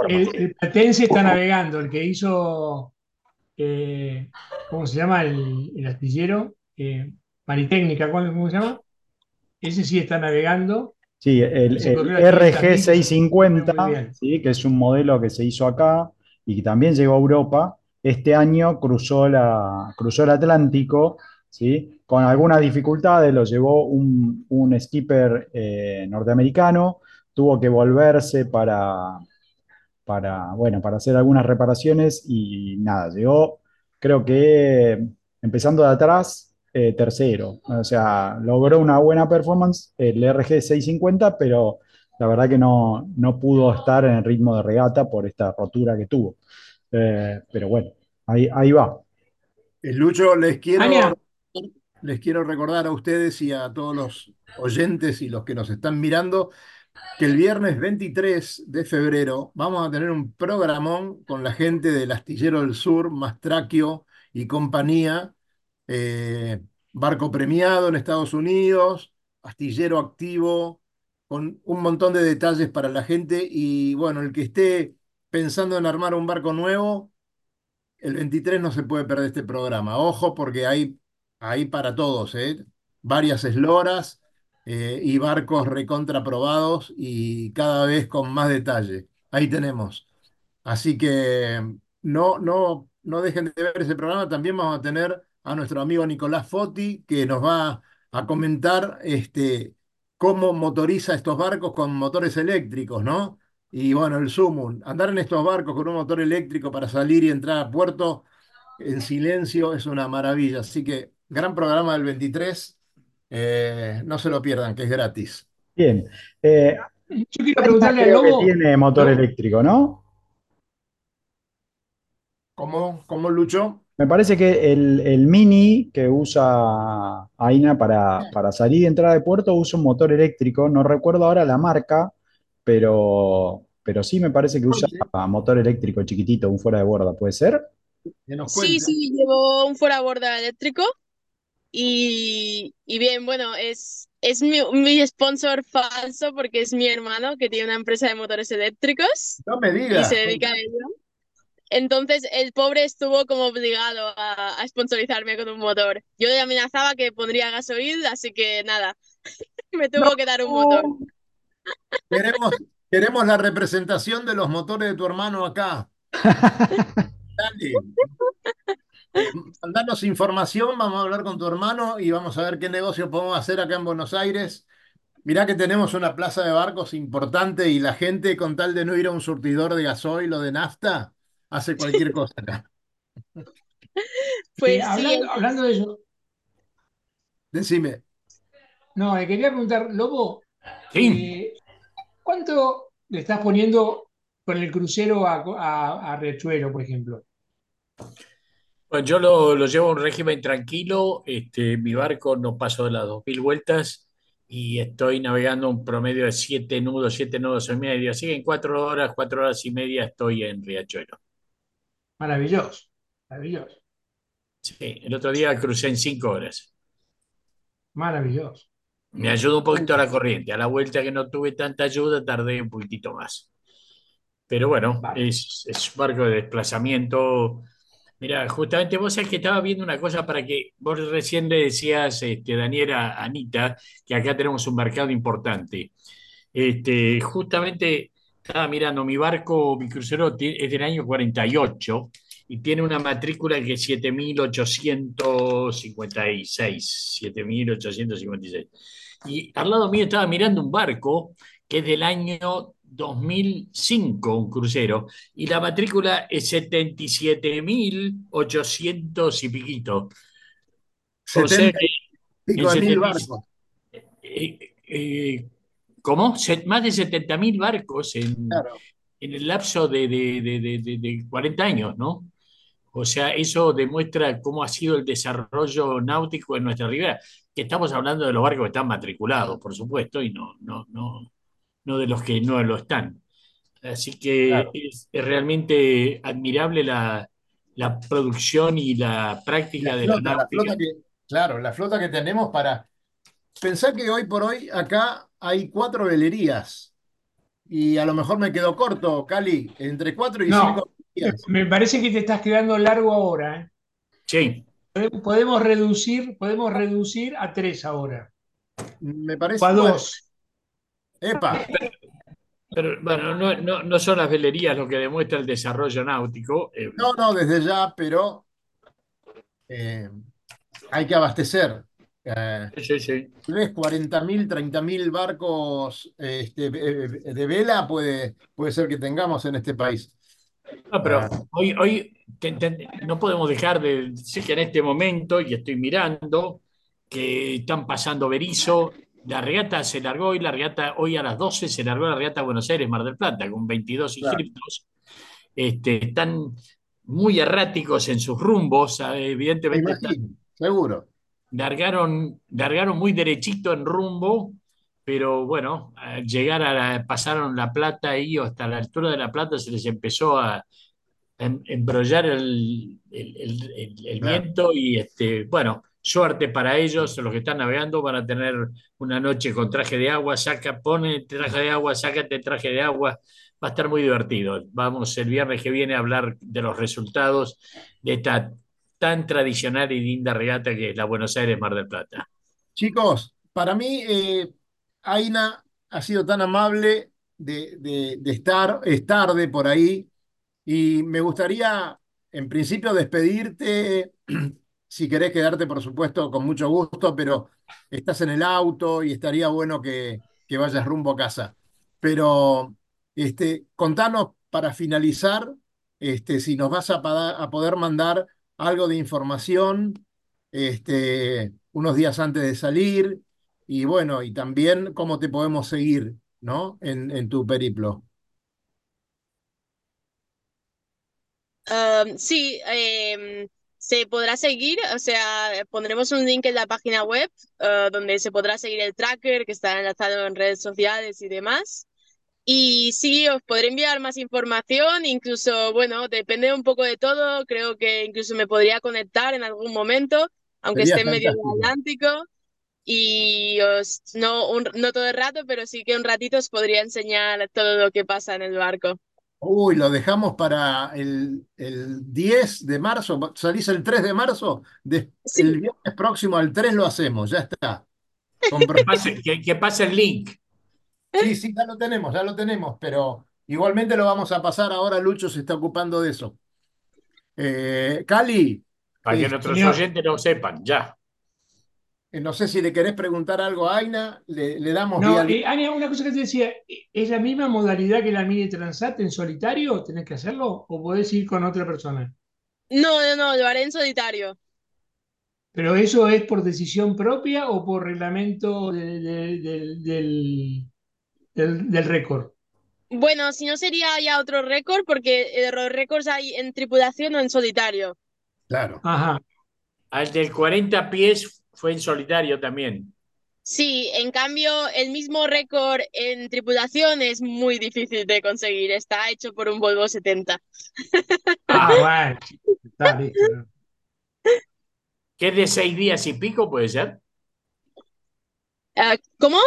el, el Platense está navegando, el que hizo, eh, ¿cómo se llama? El, el astillero, eh, Maritécnica, ¿cuál- ¿cómo se llama? Ese sí está navegando. Sí, el, el corrió aquí también, muy RG650, bien. ¿sí? que es un modelo que se hizo acá y también llegó a Europa, este año cruzó, la, cruzó el Atlántico, ¿sí? con algunas dificultades, lo llevó un, un skipper eh, norteamericano, tuvo que volverse para, para, bueno, para hacer algunas reparaciones y nada, llegó, creo que empezando de atrás, eh, tercero. O sea, logró una buena performance el RG650, pero la verdad que no, no pudo estar en el ritmo de regata por esta rotura que tuvo. Eh, pero bueno, ahí, ahí va. Eh, Lucho, les quiero, les quiero recordar a ustedes y a todos los oyentes y los que nos están mirando que el viernes 23 de febrero vamos a tener un programón con la gente del Astillero del Sur, Mastraquio y compañía, eh, barco premiado en Estados Unidos, astillero activo, con un montón de detalles para la gente y bueno, el que esté pensando en armar un barco nuevo, el 23 no se puede perder este programa. Ojo porque hay, hay para todos, ¿eh? Varias esloras eh, y barcos recontraprobados y cada vez con más detalle. Ahí tenemos. Así que no, no, no dejen de ver ese programa. También vamos a tener a nuestro amigo Nicolás Foti, que nos va a comentar este, cómo motoriza estos barcos con motores eléctricos, ¿no? Y bueno, el Sumun, andar en estos barcos con un motor eléctrico para salir y entrar a puerto en silencio es una maravilla. Así que gran programa del 23, eh, no se lo pierdan, que es gratis. Bien. Eh, Yo quiero preguntarle al creo que Lobo, tiene motor ¿no? eléctrico, ¿no? ¿Cómo, cómo Lucho? Me parece que el, el Mini que usa Aina para, para salir y entrar de puerto usa un motor eléctrico. No recuerdo ahora la marca, pero, pero sí me parece que usa motor eléctrico chiquitito, un fuera de borda, ¿puede ser? Sí, sí, llevo un fuera borda eléctrico y, y bien, bueno, es, es mi, mi sponsor falso porque es mi hermano que tiene una empresa de motores eléctricos No me y digas. se dedica a ello. Entonces el pobre estuvo como obligado a, a sponsorizarme con un motor. Yo le amenazaba que pondría gasoil, así que nada, me tuvo que dar un motor. Queremos, queremos la representación de los motores de tu hermano acá. Dale. Eh, mandanos información, vamos a hablar con tu hermano y vamos a ver qué negocio podemos hacer acá en Buenos Aires. Mirá que tenemos una plaza de barcos importante y la gente, con tal de no ir a un surtidor de gasoil o de nafta, hace cualquier cosa acá. Pues Eh, sí, hablando, hablando de eso, Decime. no, le quería preguntar, Lobo, Sí. eh, ¿cuánto le estás poniendo con el crucero a, a, a Riachuelo, por ejemplo? Bueno, yo lo, lo llevo a un régimen tranquilo. Este, mi barco no pasó de las 2.000 vueltas y estoy navegando un promedio de 7 nudos, 7 nudos y medio. Así que en 4 horas, 4 horas y media estoy en Riachuelo. Maravilloso, maravilloso, Sí, el otro día crucé en 5 horas. maravilloso. Me ayudó un poquito la corriente. A la vuelta que no tuve tanta ayuda, tardé un poquitito más. Pero bueno, Vale. es, es un barco de desplazamiento. Mira, justamente vos sabés que estaba viendo una cosa para que vos recién le decías, este, Daniela, a Anita, que acá tenemos un mercado importante. Este, justamente estaba mirando, mi barco, mi crucero es del año 48 y tiene una matrícula que es 7856, 7856. Y al lado mío estaba mirando un barco que es del año 2005, un crucero, y la matrícula es 77.800 y piquito. O sea 70 que pico mil 70 barcos. eh, eh, ¿cómo? Se- más de 70.000 barcos en, Claro. en el lapso de, de- de- de- de- de 40 años, ¿no? O sea, eso demuestra cómo ha sido el desarrollo náutico en nuestra ribera, que estamos hablando de los barcos que están matriculados, por supuesto, y no, no, no, no de los que no lo están. Así que Claro. es, es realmente admirable la, la producción y la práctica La de la flota, la náutica. que, claro, la flota que tenemos para. Pensar que hoy por hoy acá hay cuatro velerías y a lo mejor me quedo corto, Cali, entre cuatro y No, cinco velerías. me parece que te estás quedando largo ahora, ¿eh? Sí, Podemos reducir, podemos reducir a tres ahora, Me o parece. a bueno, dos. epa, pero bueno, no, no, no son las velerías lo que demuestra el desarrollo náutico. eh, no, no, desde ya, pero eh, hay que abastecer. Eh, sí, sí. ¿Ves 40.000, 30.000 barcos este, eh, de vela? Puede, puede ser que tengamos en este país. No, pero Ah. hoy, hoy te- te- no podemos dejar de decir que en este momento, y estoy mirando, que están pasando Berizo. La regata se largó hoy, la regata hoy a las 12 se largó la regata Buenos Aires, Mar del Plata, con 22 Claro. inscriptos. Este, están muy erráticos en sus rumbos. Me evidentemente están- seguro. Largaron, largaron muy derechito en rumbo, pero bueno, al llegar a la, pasaron La Plata ahí o hasta la altura de La Plata se les empezó a em- embrollar el, el- el- el- el Claro. viento y este, bueno, suerte para ellos, los que están navegando van a tener una noche con traje de agua, saca, pone traje de agua, sácate traje de agua, va a estar muy divertido. Vamos el viernes que viene a hablar de los resultados de esta tan tradicional y linda regata que es la Buenos Aires Mar del Plata. Chicos, para mí, eh, Aina ha sido tan amable de, estar, es tarde por ahí, y me gustaría, en principio, despedirte. Si querés quedarte, por supuesto, con mucho gusto, pero estás en el auto y estaría bueno que, vayas rumbo a casa. Pero este, contanos para finalizar, este, si nos vas a poder mandar algo de información este, unos días antes de salir y bueno, y también cómo te podemos seguir, ¿no? En, en tu periplo. Um, sí, em, se podrá seguir, o sea, pondremos un link en la página web uh, donde se podrá seguir el tracker que está enlazado en redes sociales y demás. Y sí, os podré enviar más información, incluso, bueno, depende un poco de todo, creo que incluso me podría conectar en algún momento, aunque Sería esté en medio del. Atlántico. Y os, no, un- no todo el rato, pero sí que un ratito os podría enseñar todo lo que pasa en el barco. Uy, lo dejamos para el, el 10 de marzo. ¿Salís el 3 de marzo? De- Sí. el viernes próximo al 3 lo hacemos, ya está. Que pase, que, que pase el link. Sí, sí, ya lo tenemos, ya lo tenemos, pero igualmente lo vamos a pasar ahora. Lucho se está ocupando de eso. Eh, Cali, Para que eh, nuestros señor. oyentes lo sepan, ya. eh, no sé si le querés preguntar algo a Aina, le, le damos No, vía. eh, Ania, una cosa que te decía, ¿es la misma modalidad que la mini Transat en solitario? ¿Tenés que hacerlo o podés ir con otra persona? No, no, no, lo haré en solitario. ¿Pero eso es por decisión propia o por reglamento de- de- del, del, del- del récord? Bueno, si no sería ya otro récord, porque eh, los récords hay en tripulación o en solitario. Claro. Ajá. Al del 40 pies fue en solitario también. Sí, en cambio, el mismo récord en tripulación es muy difícil de conseguir. Está hecho por un Volvo 70. Ah, bueno. Está listo. Que es de seis días y pico, puede ser. Ah, ¿cómo?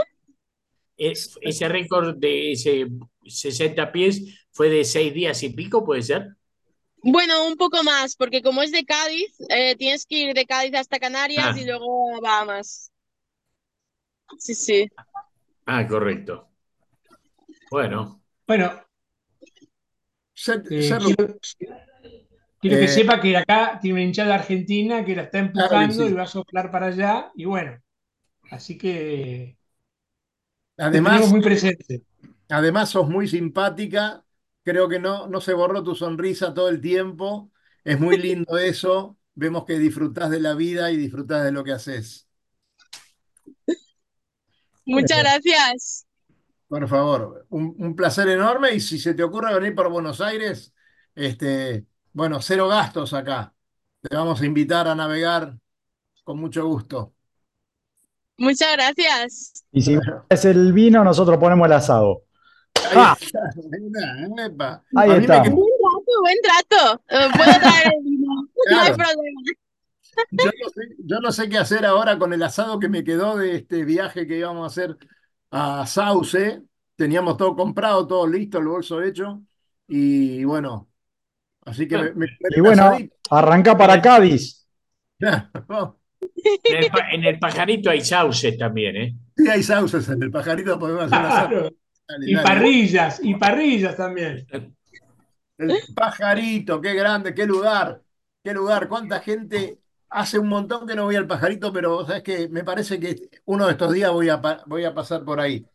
Es- ese récord de ese 60 pies fue de seis días y pico, puede ser. Bueno, un poco más, porque como es de Cádiz, eh, tienes que ir de Cádiz hasta Canarias Ah. y luego a Bahamas. Sí, sí. Ah, correcto. Bueno, Bueno, eh, quiero, quiero Eh, que sepa que acá tiene una hinchada argentina que la está Claro empujando sí. y va a soplar para allá. Y bueno, así que Además, muy presente. Además, sos muy simpática. Creo que no, no se borró tu sonrisa todo el tiempo. Es muy lindo eso. Vemos que disfrutás de la vida y disfrutás de lo que haces. Muchas gracias. Por favor, un, un placer enorme. Y si se te ocurre venir por Buenos Aires, este, bueno, cero gastos acá. Te vamos a invitar a navegar con mucho gusto. Muchas gracias. Y si es el vino, nosotros ponemos el asado. Ahí Ah. está. Ahí me Buen trato, buen trato. Eh, puedo traer el vino. No hay problema. Yo no sé, yo no sé qué hacer ahora con el asado que me quedó de este viaje que íbamos a hacer a Sauce. Teníamos todo comprado, todo listo, el bolso hecho. Y bueno, así que me, Y bueno, asadito. arranca para Cádiz. En el, pa- en el pajarito hay sauces también, ¿eh? Sí, hay sauces en el pajarito, podemos hacer. Claro. Dale, Y dale. parrillas, y parrillas también. El pajarito, qué grande, qué lugar, qué lugar. Cuánta gente. Hace un montón que no voy al pajarito, pero sabes que me parece que uno de estos días voy a, voy a pasar por ahí.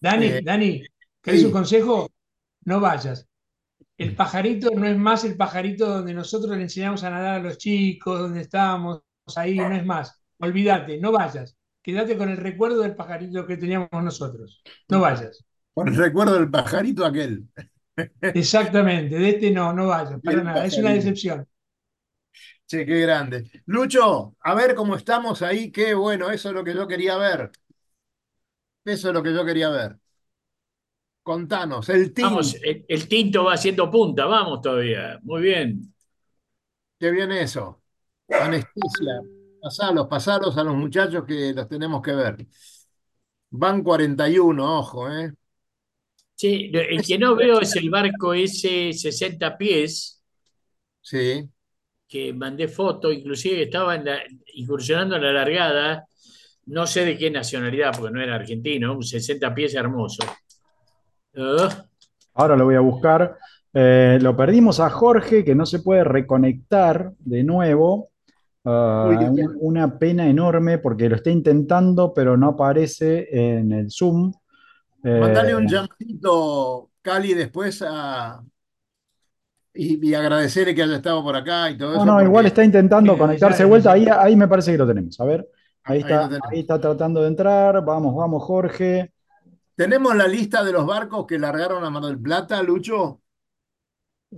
Dani, Eh, Dani, ¿querés sí. un consejo? No vayas. El pajarito no es más el pajarito donde nosotros le enseñamos a nadar a los chicos, donde estábamos ahí, no es más. Olvídate, no vayas. Quédate con el recuerdo del pajarito que teníamos nosotros. No vayas. Con el recuerdo del pajarito aquel. Exactamente, de este no, no vayas, para El nada. Es una decepción. Che, qué grande. Lucho, a ver cómo estamos ahí. Qué bueno, eso es lo que yo quería ver. Eso es lo que yo quería ver. Contanos, el team. Vamos, el, el tinto va haciendo punta, vamos todavía. Muy bien. Qué bien eso. Anestesia. Pasalos, pasalos a los muchachos que los tenemos que ver. Van 41, ojo, ¿eh? Sí, el que no veo es el barco ese 60 pies, Sí. que mandé foto, inclusive estaba en la- incursionando en la largada, no sé de qué nacionalidad, porque no era argentino, un 60 pies hermoso. Ah, Ahora lo voy a buscar. Eh, lo perdimos a Jorge, que no se puede reconectar de nuevo. Pena. una pena enorme porque lo está intentando, pero no aparece en el Zoom. Eh, Mandale un llamadito, Cali, después a. Y, y agradecerle que haya estado por acá y todo no, eso. no, porque igual está intentando conectarse de vuelta. Ahí, ahí me parece que lo tenemos. A ver, ahí está, ahí está tratando de entrar. Vamos, vamos, Jorge. Tenemos la lista de los barcos que largaron a Mar del Plata, Lucho.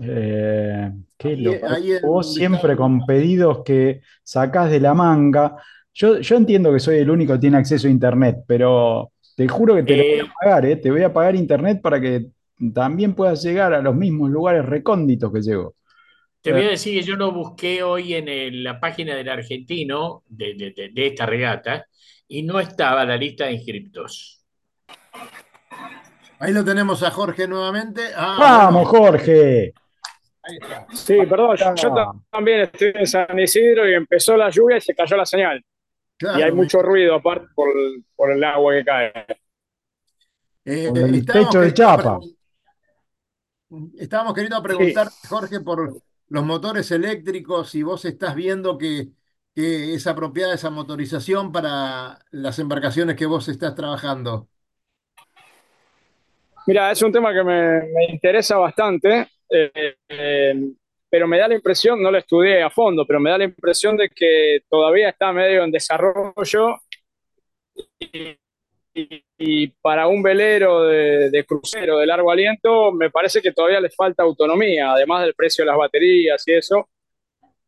Eh, qué loco. Vos siempre con pedidos que sacás de la manga. Yo, yo entiendo que soy el único que tiene acceso a internet, pero te juro que te lo voy Eh, a pagar, ¿eh? Te voy a pagar internet para que también puedas llegar a los mismos lugares recónditos que llego. te voy a decir que yo lo busqué hoy en el- la página del argentino de, de- de- de esta regata y no estaba la lista de inscriptos. Ahí lo tenemos a Jorge nuevamente. Ah, ¡Vamos, Jorge! Ahí está. Sí, perdón, yo, yo también estoy en San Isidro y empezó la lluvia y se cayó la señal. Claro, y hay mucho ruido aparte por el, por el agua que cae. Eh, el techo de queriendo chapa. Estábamos queriendo preguntar, Jorge, por los motores eléctricos, si vos estás viendo que, que es apropiada esa motorización para las embarcaciones que vos estás trabajando. Mira, es un tema que me, me interesa bastante, eh, pero me da la impresión, no lo estudié a fondo, pero me da la impresión de que todavía está medio en desarrollo y, y- para un velero de, crucero de largo aliento me parece que todavía les falta autonomía, además del precio de las baterías y eso,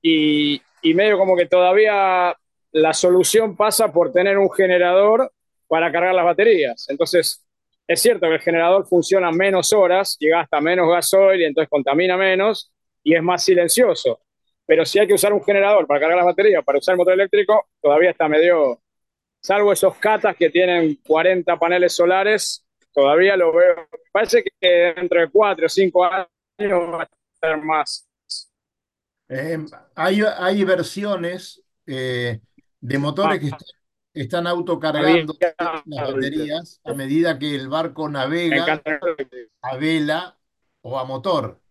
y, y medio como que todavía la solución pasa por tener un generador para cargar las baterías. Entonces, es cierto que el generador funciona menos horas y gasta menos gasoil y entonces contamina menos y es más silencioso. Pero si hay que usar un generador para cargar las baterías, para usar el motor eléctrico, todavía está medio, salvo esos catas que tienen 40 paneles solares, todavía lo veo. Parece que dentro de 4 o 5 años va a estar más. Eh, hay, hay versiones eh, de motores que est- están autocargando las baterías a medida que el barco navega a vela o a motor,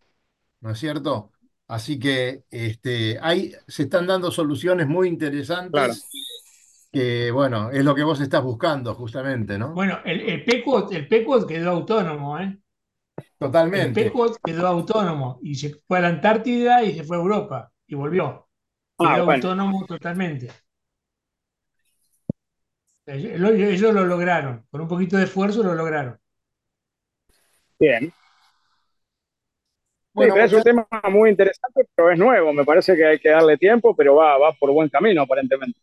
¿no es cierto? Así que este, hay, se están dando soluciones muy interesantes Claro. que, bueno, es lo que vos estás buscando justamente, ¿no? Bueno, el, el Pequod, el Pequod quedó autónomo, ¿eh? El Totalmente. Pequod quedó autónomo y se fue a la Antártida y se fue a Europa y volvió. Ah, Quedó bueno. autónomo totalmente. Ellos, ellos lo lograron, con un poquito de esfuerzo lo lograron. Bien. Bueno, es un tema muy interesante, pero es nuevo. Me parece que hay que darle tiempo, pero va, va por buen camino, aparentemente.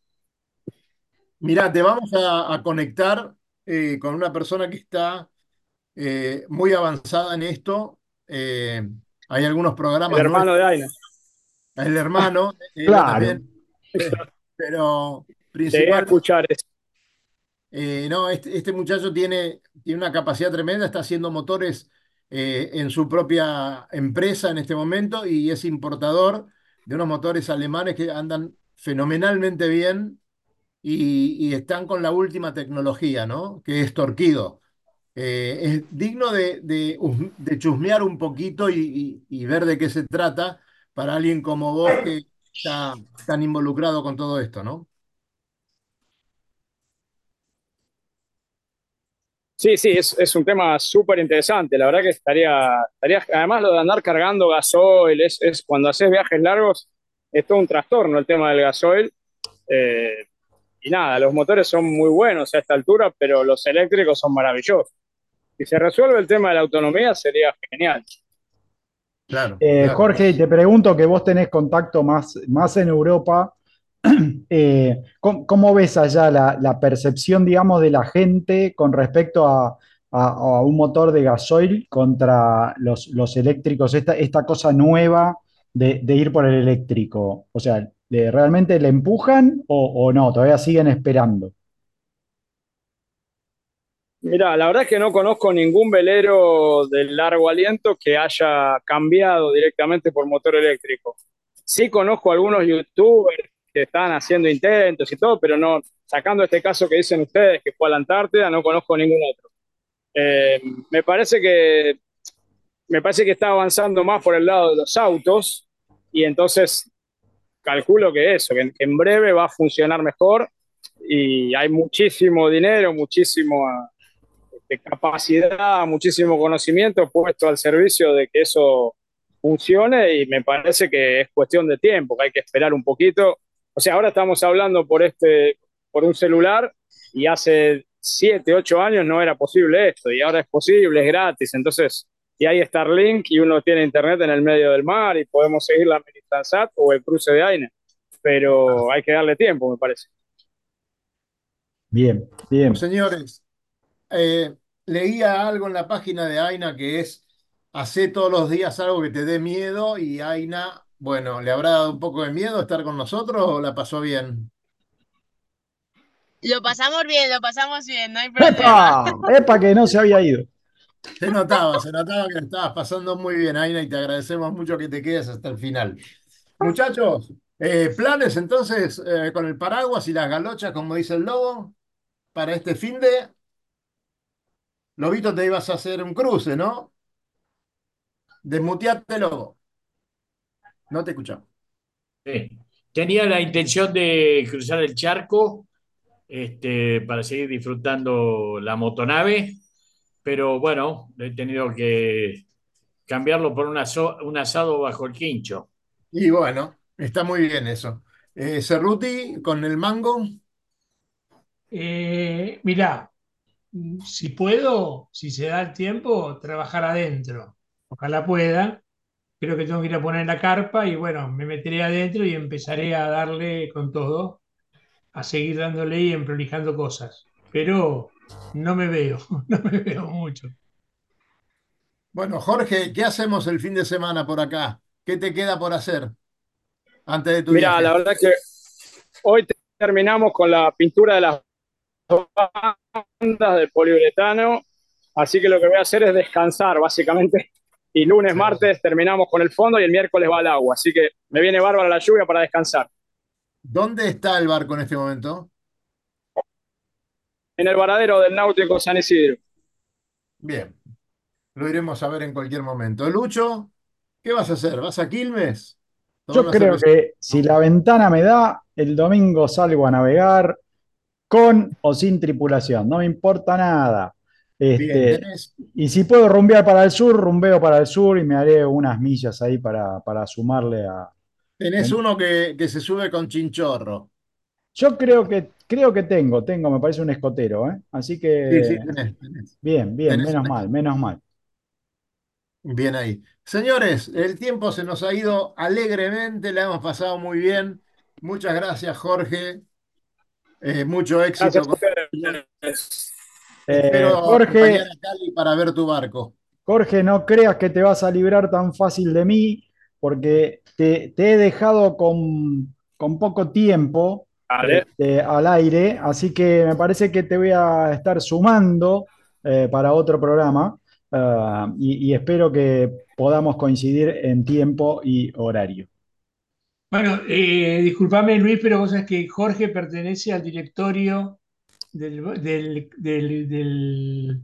mirá, te vamos a, a conectar eh, con una persona que está eh, muy avanzada en esto. Eh, hay algunos El programas hermano de Aina. El hermano, Claro. también, pero principal, escuchar eso. Eh, no, este, este muchacho tiene, tiene una capacidad tremenda, está haciendo motores eh, en su propia empresa en este momento y es importador de unos motores alemanes que andan fenomenalmente bien y, están con la última tecnología, ¿no? Que es Torquido. Eh, es digno de, de, hus- de chusmear un poquito y, y- y ver de qué se trata para alguien como vos que está tan involucrado con todo esto, ¿no? Sí, sí, es, es un tema súper interesante. La verdad que estaría, estaría, además lo de andar cargando gasoil, es, es cuando haces viajes largos, es todo un trastorno el tema del gasoil. Eh, y nada, los motores son muy buenos a esta altura, pero los eléctricos son maravillosos. Si se resuelve el tema de la autonomía, sería genial. Claro, Eh, claro. Jorge, te pregunto que vos tenés contacto más, más en Europa. Eh, ¿cómo, ves allá la, percepción, digamos, de la gente con respecto a, un motor de gasoil contra los, eléctricos? Esta, cosa nueva de, ir por el eléctrico. O sea, ¿le- ¿realmente le empujan o, o no? ¿Todavía siguen esperando? Mira, la verdad es que no conozco ningún velero de largo aliento que haya cambiado directamente por motor eléctrico. Sí conozco algunos youtubers que están haciendo intentos y todo, pero no, sacando este caso que dicen ustedes, que fue a la Antártida, no conozco ningún otro. Eh, me parece que me parece que está avanzando más por el lado de los autos y entonces calculo que eso, que, en breve va a funcionar mejor y hay muchísimo dinero, muchísimo de capacidad, muchísimo conocimiento puesto al servicio de que eso funcione y me parece que es cuestión de tiempo, que hay que esperar un poquito. O sea, ahora estamos hablando por este, por un celular y hace siete, ocho años no era posible esto y ahora es posible, es gratis, entonces y hay Starlink y uno tiene internet en el medio del mar y podemos seguir la Transat o el cruce de Aina, pero hay que darle tiempo, me parece. Bien, bien. Señores, eh, leía algo en la página de Aina que es, hace todos los días algo que te dé miedo y Aina, bueno, ¿le habrá dado un poco de miedo estar con nosotros o la pasó bien? Lo pasamos bien, lo pasamos bien, no hay problema. ¡Epa! ¡Epa que no se había ido! Se notaba, se notaba que lo estabas pasando muy bien, Aina, y te agradecemos mucho que te quedes hasta el final. Muchachos, eh, planes entonces eh, con el paraguas y las galochas, como dice el lobo, para este fin de... Lobito, te ibas a hacer un cruce, ¿no? Desmuteate, lobo. No te escuchamos. Sí. Tenía la intención de cruzar el charco este, para seguir disfrutando la motonave, pero bueno, he tenido que cambiarlo por un, aso- un asado bajo el quincho. Y bueno, está muy bien eso. Eh, Cerruti, con el mango. Eh, mirá, si puedo, si se da el tiempo, trabajar adentro. Ojalá pueda. Creo que tengo que ir a poner la carpa y bueno, me meteré adentro y empezaré a darle con todo, a seguir dándole y emprolijando cosas. Pero no me veo, no me veo mucho. Bueno, Jorge, ¿qué hacemos el fin de semana por acá? ¿Qué te queda por hacer antes de tu Mira, viaje? la verdad que hoy terminamos con la pintura de las bandas de poliuretano, así que lo que voy a hacer es descansar básicamente. Y lunes, Sí. martes terminamos con el fondo y el miércoles va al agua, así que me viene bárbara la lluvia para descansar. ¿Dónde está el barco en este momento? En el varadero del Náutico San Isidro. Bien, lo iremos a ver en cualquier momento. Lucho, ¿qué vas a hacer? ¿Vas a Quilmes? Yo creo cerveza. que si la ventana me da, el domingo salgo a navegar con o sin tripulación, no me importa nada. Bien, Este, tenés, y si puedo rumbear para el sur, rumbeo para el sur y me haré unas millas ahí para, para sumarle a... tenés uno que, que se sube con chinchorro. Yo creo que, creo que tengo, tengo, me parece un escotero, ¿eh? Así Sí, que sí, tenés, tenés. bien, bien, Tenés menos mal, menos mal. Bien ahí. Señores, el tiempo se nos ha ido alegremente, la hemos pasado muy bien. Muchas gracias, Jorge. Eh, mucho éxito Gracias ustedes. Eh, Espero Jorge, a Cali para ver tu barco. Jorge, no creas que te vas a librar tan fácil de mí, porque te, te he dejado con, con poco tiempo este, al aire, así que me parece que te voy a estar sumando eh, para otro programa y, y espero que podamos coincidir en tiempo y horario. Bueno, eh, discúlpame Luis, pero vos sabés que Jorge pertenece al directorio del, del, del- del-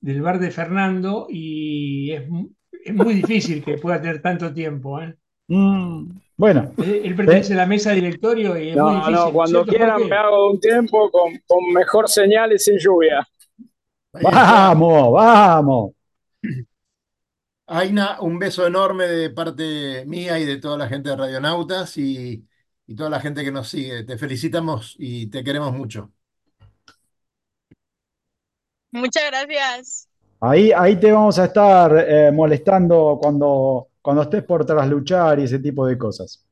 del bar de Fernando y es, es muy difícil que pueda tener tanto tiempo, ¿eh? Mm, bueno, Él, él pertenece a la mesa de directorio y es muy No, difícil. no, cuando ¿cierto, quieran me hago un tiempo con, con mejor señal y sin lluvia. Vamos, vamos. Aina, un beso enorme de parte mía y de toda la gente de Radionautas y, y toda la gente que nos sigue. Te felicitamos y te queremos mucho. Muchas gracias. Ahí, ahí te vamos a estar eh, molestando cuando, cuando estés por trasluchar y ese tipo de cosas.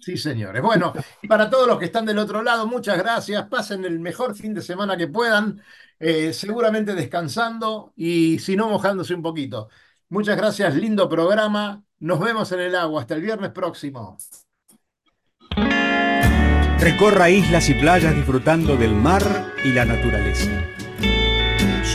Sí, señores. Bueno, y para todos los que están del otro lado, muchas gracias. Pasen el mejor fin de semana que puedan, eh, seguramente descansando y si no, mojándose un poquito. Muchas gracias, lindo programa. Nos vemos en el agua. Hasta el viernes próximo. Recorra islas y playas disfrutando del mar y la naturaleza.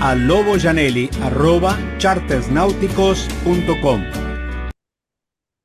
a loboyanelli.chartersnáuticos.com